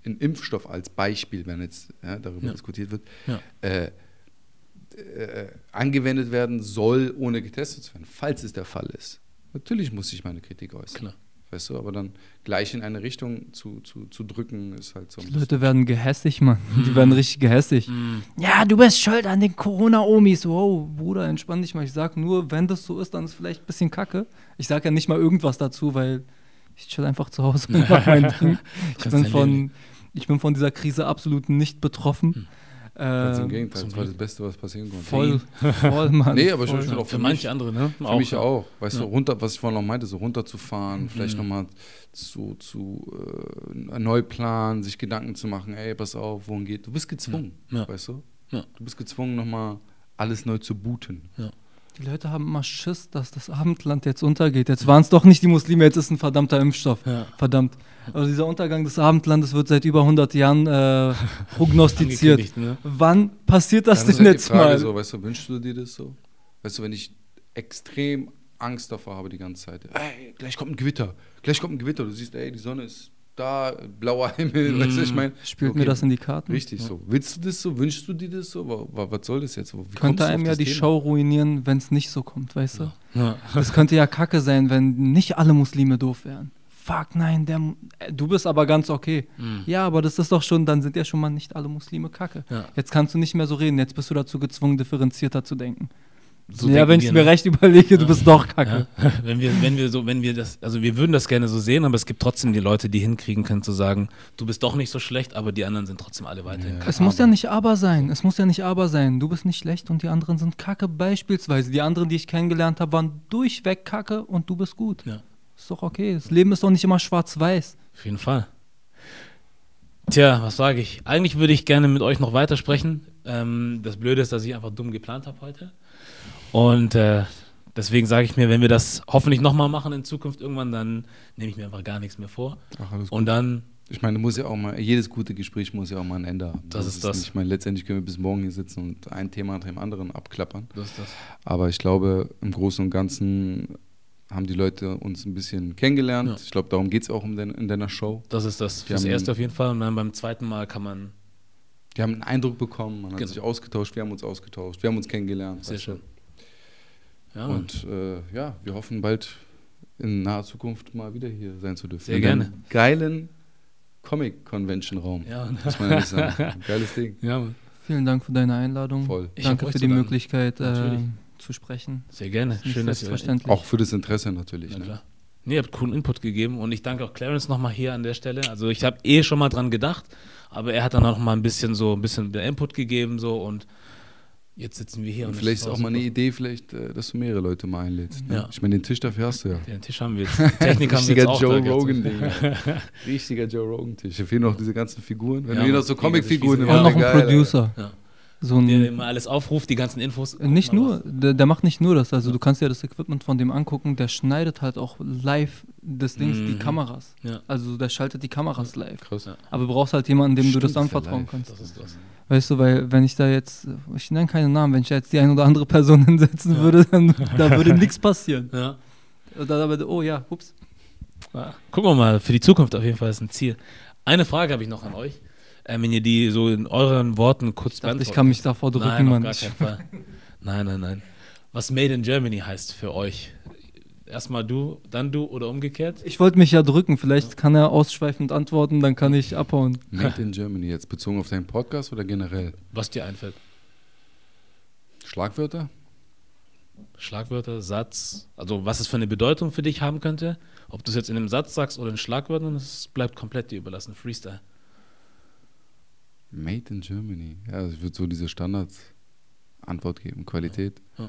einen Impfstoff als Beispiel, wenn jetzt ja, darüber Ja. diskutiert wird, Ja. äh, äh, angewendet werden soll, ohne getestet zu werden, falls es der Fall ist. Natürlich muss ich meine Kritik äußern. Klar. Weißt du, aber dann gleich in eine Richtung zu, zu, zu drücken, ist halt so. Die Leute werden gehässig, Mann. (laughs) Die werden richtig gehässig. Ja, du bist schuld an den Corona-Omis. Wow, Bruder, entspann dich mal. Ich sag nur, wenn das so ist, dann ist es vielleicht ein bisschen kacke. Ich sag ja nicht mal irgendwas dazu, weil ich chill einfach zu Hause und (laughs) mach mein Ding. Ich bin, von, ich bin von dieser Krise absolut nicht betroffen. Ganz im Ähm, Gegenteil, das war das. Beste, was passieren konnte. voll, voll, (laughs) Mann. Nee, aber ich voll. schon auch Für für manche mich, andere, ne? für mich auch. Weißt Ja. du, runter, was ich vorhin noch meinte, so Mhm. runterzufahren, vielleicht nochmal zu, zu äh, neu planen, sich Gedanken zu machen, ey, pass auf, wohin geht. Du bist gezwungen, Ja. weißt du? Ja. Du bist gezwungen, nochmal alles neu zu booten. Die Leute haben immer Schiss, dass das Abendland jetzt untergeht. Jetzt waren es doch nicht die Muslime, jetzt ist ein verdammter Impfstoff. Ja. Verdammt. Also dieser Untergang des Abendlandes wird seit über 100 Jahren äh, (laughs) prognostiziert. Ne? Wann passiert das Dann denn halt jetzt Frage mal? so, weißt du, wünschst du dir das so? Weißt du, wenn ich extrem Angst davor habe die ganze Zeit, ey, gleich kommt ein Gewitter, gleich kommt ein Gewitter, du siehst, ey, die Sonne ist da, blauer Himmel, (laughs) weißt du, ich meine. Spielt okay, mir das in die Karten? Richtig so. Willst du das so? Wünschst du dir das so? Wa- wa- Was soll das jetzt? Wie Könnte einem ja die Thema? Show ruinieren, wenn es nicht so kommt, weißt du? Ja. (laughs) Das könnte ja kacke sein, wenn nicht alle Muslime doof wären. Fuck, nein, der, äh, du bist aber ganz okay. Mhm. Ja, aber das ist doch schon, dann sind ja schon mal nicht alle Muslime kacke. Ja. Jetzt kannst du nicht mehr so reden, jetzt bist du dazu gezwungen, differenzierter zu denken. So ja, wenn ich wir, mir ne? recht überlege, du bist doch kacke. Ja. (laughs) Wenn wir, wenn wir so, wenn wir das, also wir würden das gerne so sehen, aber es gibt trotzdem die Leute, die hinkriegen können zu sagen, du bist doch nicht so schlecht, aber die anderen sind trotzdem alle weiterhin. Ja. kacke. Es muss ja nicht aber sein. Es muss ja nicht aber sein. Du bist nicht schlecht und die anderen sind kacke. Beispielsweise die anderen, die ich kennengelernt habe, waren durchweg kacke und du bist gut. Ja. Ist doch okay. Das Leben ist doch nicht immer schwarz-weiß. Auf jeden Fall. Tja, was sage ich? Eigentlich würde ich gerne mit euch noch weitersprechen. Ähm, das Blöde ist, dass ich einfach dumm geplant habe heute. Und äh, deswegen sage ich mir, wenn wir das hoffentlich nochmal machen in Zukunft irgendwann, dann nehme ich mir einfach gar nichts mehr vor. Ach, alles gut. Und dann, Ich meine, muss ja auch mal, jedes gute Gespräch muss ja auch mal ein Ende haben. Das ist das. Nicht, ich meine, letztendlich können wir bis morgen hier sitzen und ein Thema nach dem anderen abklappern. das ist das. Aber ich glaube, im Großen und Ganzen haben die Leute uns ein bisschen kennengelernt. Ja. Ich glaube, darum geht es auch in, den, in deiner Show. Das ist das. Fürs erste auf jeden Fall. Und dann beim zweiten Mal kann man. Wir haben einen Eindruck bekommen, man hat Genau. sich ausgetauscht, wir haben uns ausgetauscht, wir haben uns kennengelernt. Sehr weißt du. Ja. Und äh, ja, wir hoffen bald in naher Zukunft mal wieder hier sein zu dürfen. Sehr In gerne. einem Geilen Comic-Convention-Raum. ja. Muss man ehrlich sagen. (laughs) Geiles Ding. ja, Mann. Vielen Dank für deine Einladung. Voll. Ich Danke für die danken. Möglichkeit, äh, zu sprechen. Sehr gerne. Nicht Schön, dass ihr. Auch für das Interesse natürlich. Na Ne? klar. Nee, ihr habt coolen Input gegeben und ich danke auch Clarence nochmal hier an der Stelle. Also ich habe eh schon mal dran gedacht, aber er hat dann auch mal ein bisschen so ein bisschen der Input gegeben so und jetzt sitzen wir hier und Und vielleicht ist auch mal eine Idee, vielleicht, äh, dass du mehrere Leute mal einlädst. Ne? Ja. Ich meine, den Tisch dafür hast du ja. Den Tisch haben wir jetzt. Die (laughs) Technik haben wir Richtiger jetzt auch Joe da Rogan jetzt. Ding. (laughs) Richtiger Joe Rogan Tisch. Hier fehlen noch diese ganzen Figuren. Wenn Ja, du hier noch so Die Comic-Figuren Und Ja, noch ein geil, Producer. Ja. So Der ein, immer alles aufruft, die ganzen Infos. nicht nur, der, der macht nicht nur das. Also du kannst dir das Equipment von dem angucken, der schneidet halt auch live des Dings, die Mhm. Kameras. Ja, Also der schaltet die Kameras live. Krass. Ja. Aber du brauchst halt jemanden, dem du Stimmt, das ist ja anvertrauen kannst. das ist das. Weißt du, weil wenn ich da jetzt, ich nenne keine Namen, wenn ich da jetzt die eine oder andere Person (laughs) hinsetzen würde, dann da würde (laughs) nichts passieren. Ja. Und dann aber, oh ja, ups. Ja. Gucken wir mal, für die Zukunft auf jeden Fall ist ein Ziel. Eine Frage habe ich noch an euch. Ähm, wenn ihr die so in euren Worten kurz Ich dachte, ich kann mich davor drücken, Nein, auf Mann. gar keinen Fall. Nein, nein, nein. Was Made in Germany heißt für euch? Erstmal du, dann du oder umgekehrt? Ich wollte mich ja drücken, vielleicht kann er ausschweifend antworten, dann kann ich abhauen. Made in Germany jetzt bezogen auf deinen Podcast oder generell? Was dir einfällt? Schlagwörter? Schlagwörter, Satz, also was es für eine Bedeutung für dich haben könnte. Ob du es jetzt in einem Satz sagst oder in Schlagwörtern, das bleibt komplett dir überlassen. Freestyle. Made in Germany. Ja, also ich würde so diese Standard-Antwort geben. Qualität. Ja.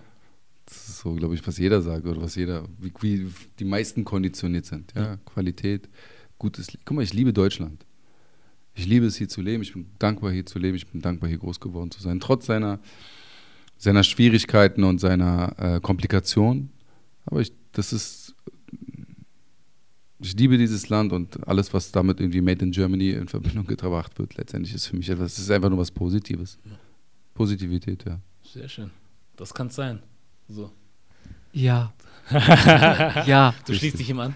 Das ist so, glaube ich, was jeder sagt oder was jeder, wie, wie die meisten konditioniert sind. Ja, Ja. Qualität, gutes Leben. Guck mal, ich liebe Deutschland. Ich liebe es hier zu leben. Ich bin dankbar hier zu leben. Ich bin dankbar hier groß geworden zu sein. Trotz seiner, seiner Schwierigkeiten und seiner äh, Komplikationen. Aber ich, das ist, ich liebe dieses Land und alles, was damit irgendwie Made in Germany in Verbindung gebracht wird, letztendlich ist für mich etwas, es ist einfach nur was Positives. Positivität, ja. Sehr schön. Das kann es sein. So. Ja. (laughs) ja. Du schließt dich ihm an?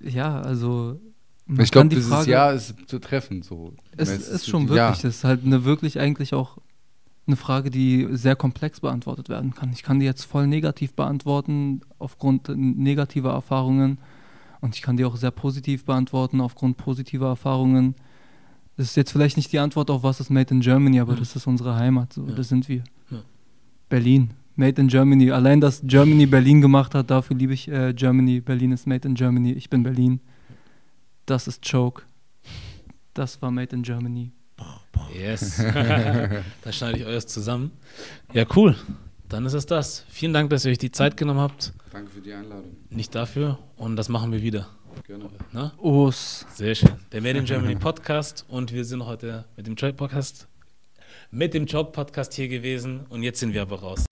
Ja, also. ich glaube, dieses Frage- Jahr ist zu treffen. So. Es Es ist schon ja, wirklich, es ist halt eine wirklich eigentlich auch eine Frage, die sehr komplex beantwortet werden kann. Ich kann die jetzt voll negativ beantworten aufgrund negativer Erfahrungen Und ich kann die auch sehr positiv beantworten, aufgrund positiver Erfahrungen. Das ist jetzt vielleicht nicht die Antwort auf, was ist Made in Germany, aber Mhm. das ist unsere Heimat, so, Ja. das sind wir. Ja. Berlin, Made in Germany. Allein, dass Germany Berlin gemacht hat, dafür liebe ich äh, Germany. Berlin ist Made in Germany, ich bin Berlin. Das ist Choke. Das war Made in Germany. Yes. (laughs) da schneide ich euch zusammen. Ja, cool. Dann ist es das. Vielen Dank, dass ihr euch die Zeit genommen habt. Danke für die Einladung. Nicht dafür. Und das machen wir wieder. Gerne. Na? Os. Sehr schön. Der Made in Germany Podcast. Und wir sind heute mit dem Job Podcast, mit dem Job Podcast hier gewesen. Und jetzt sind wir aber raus.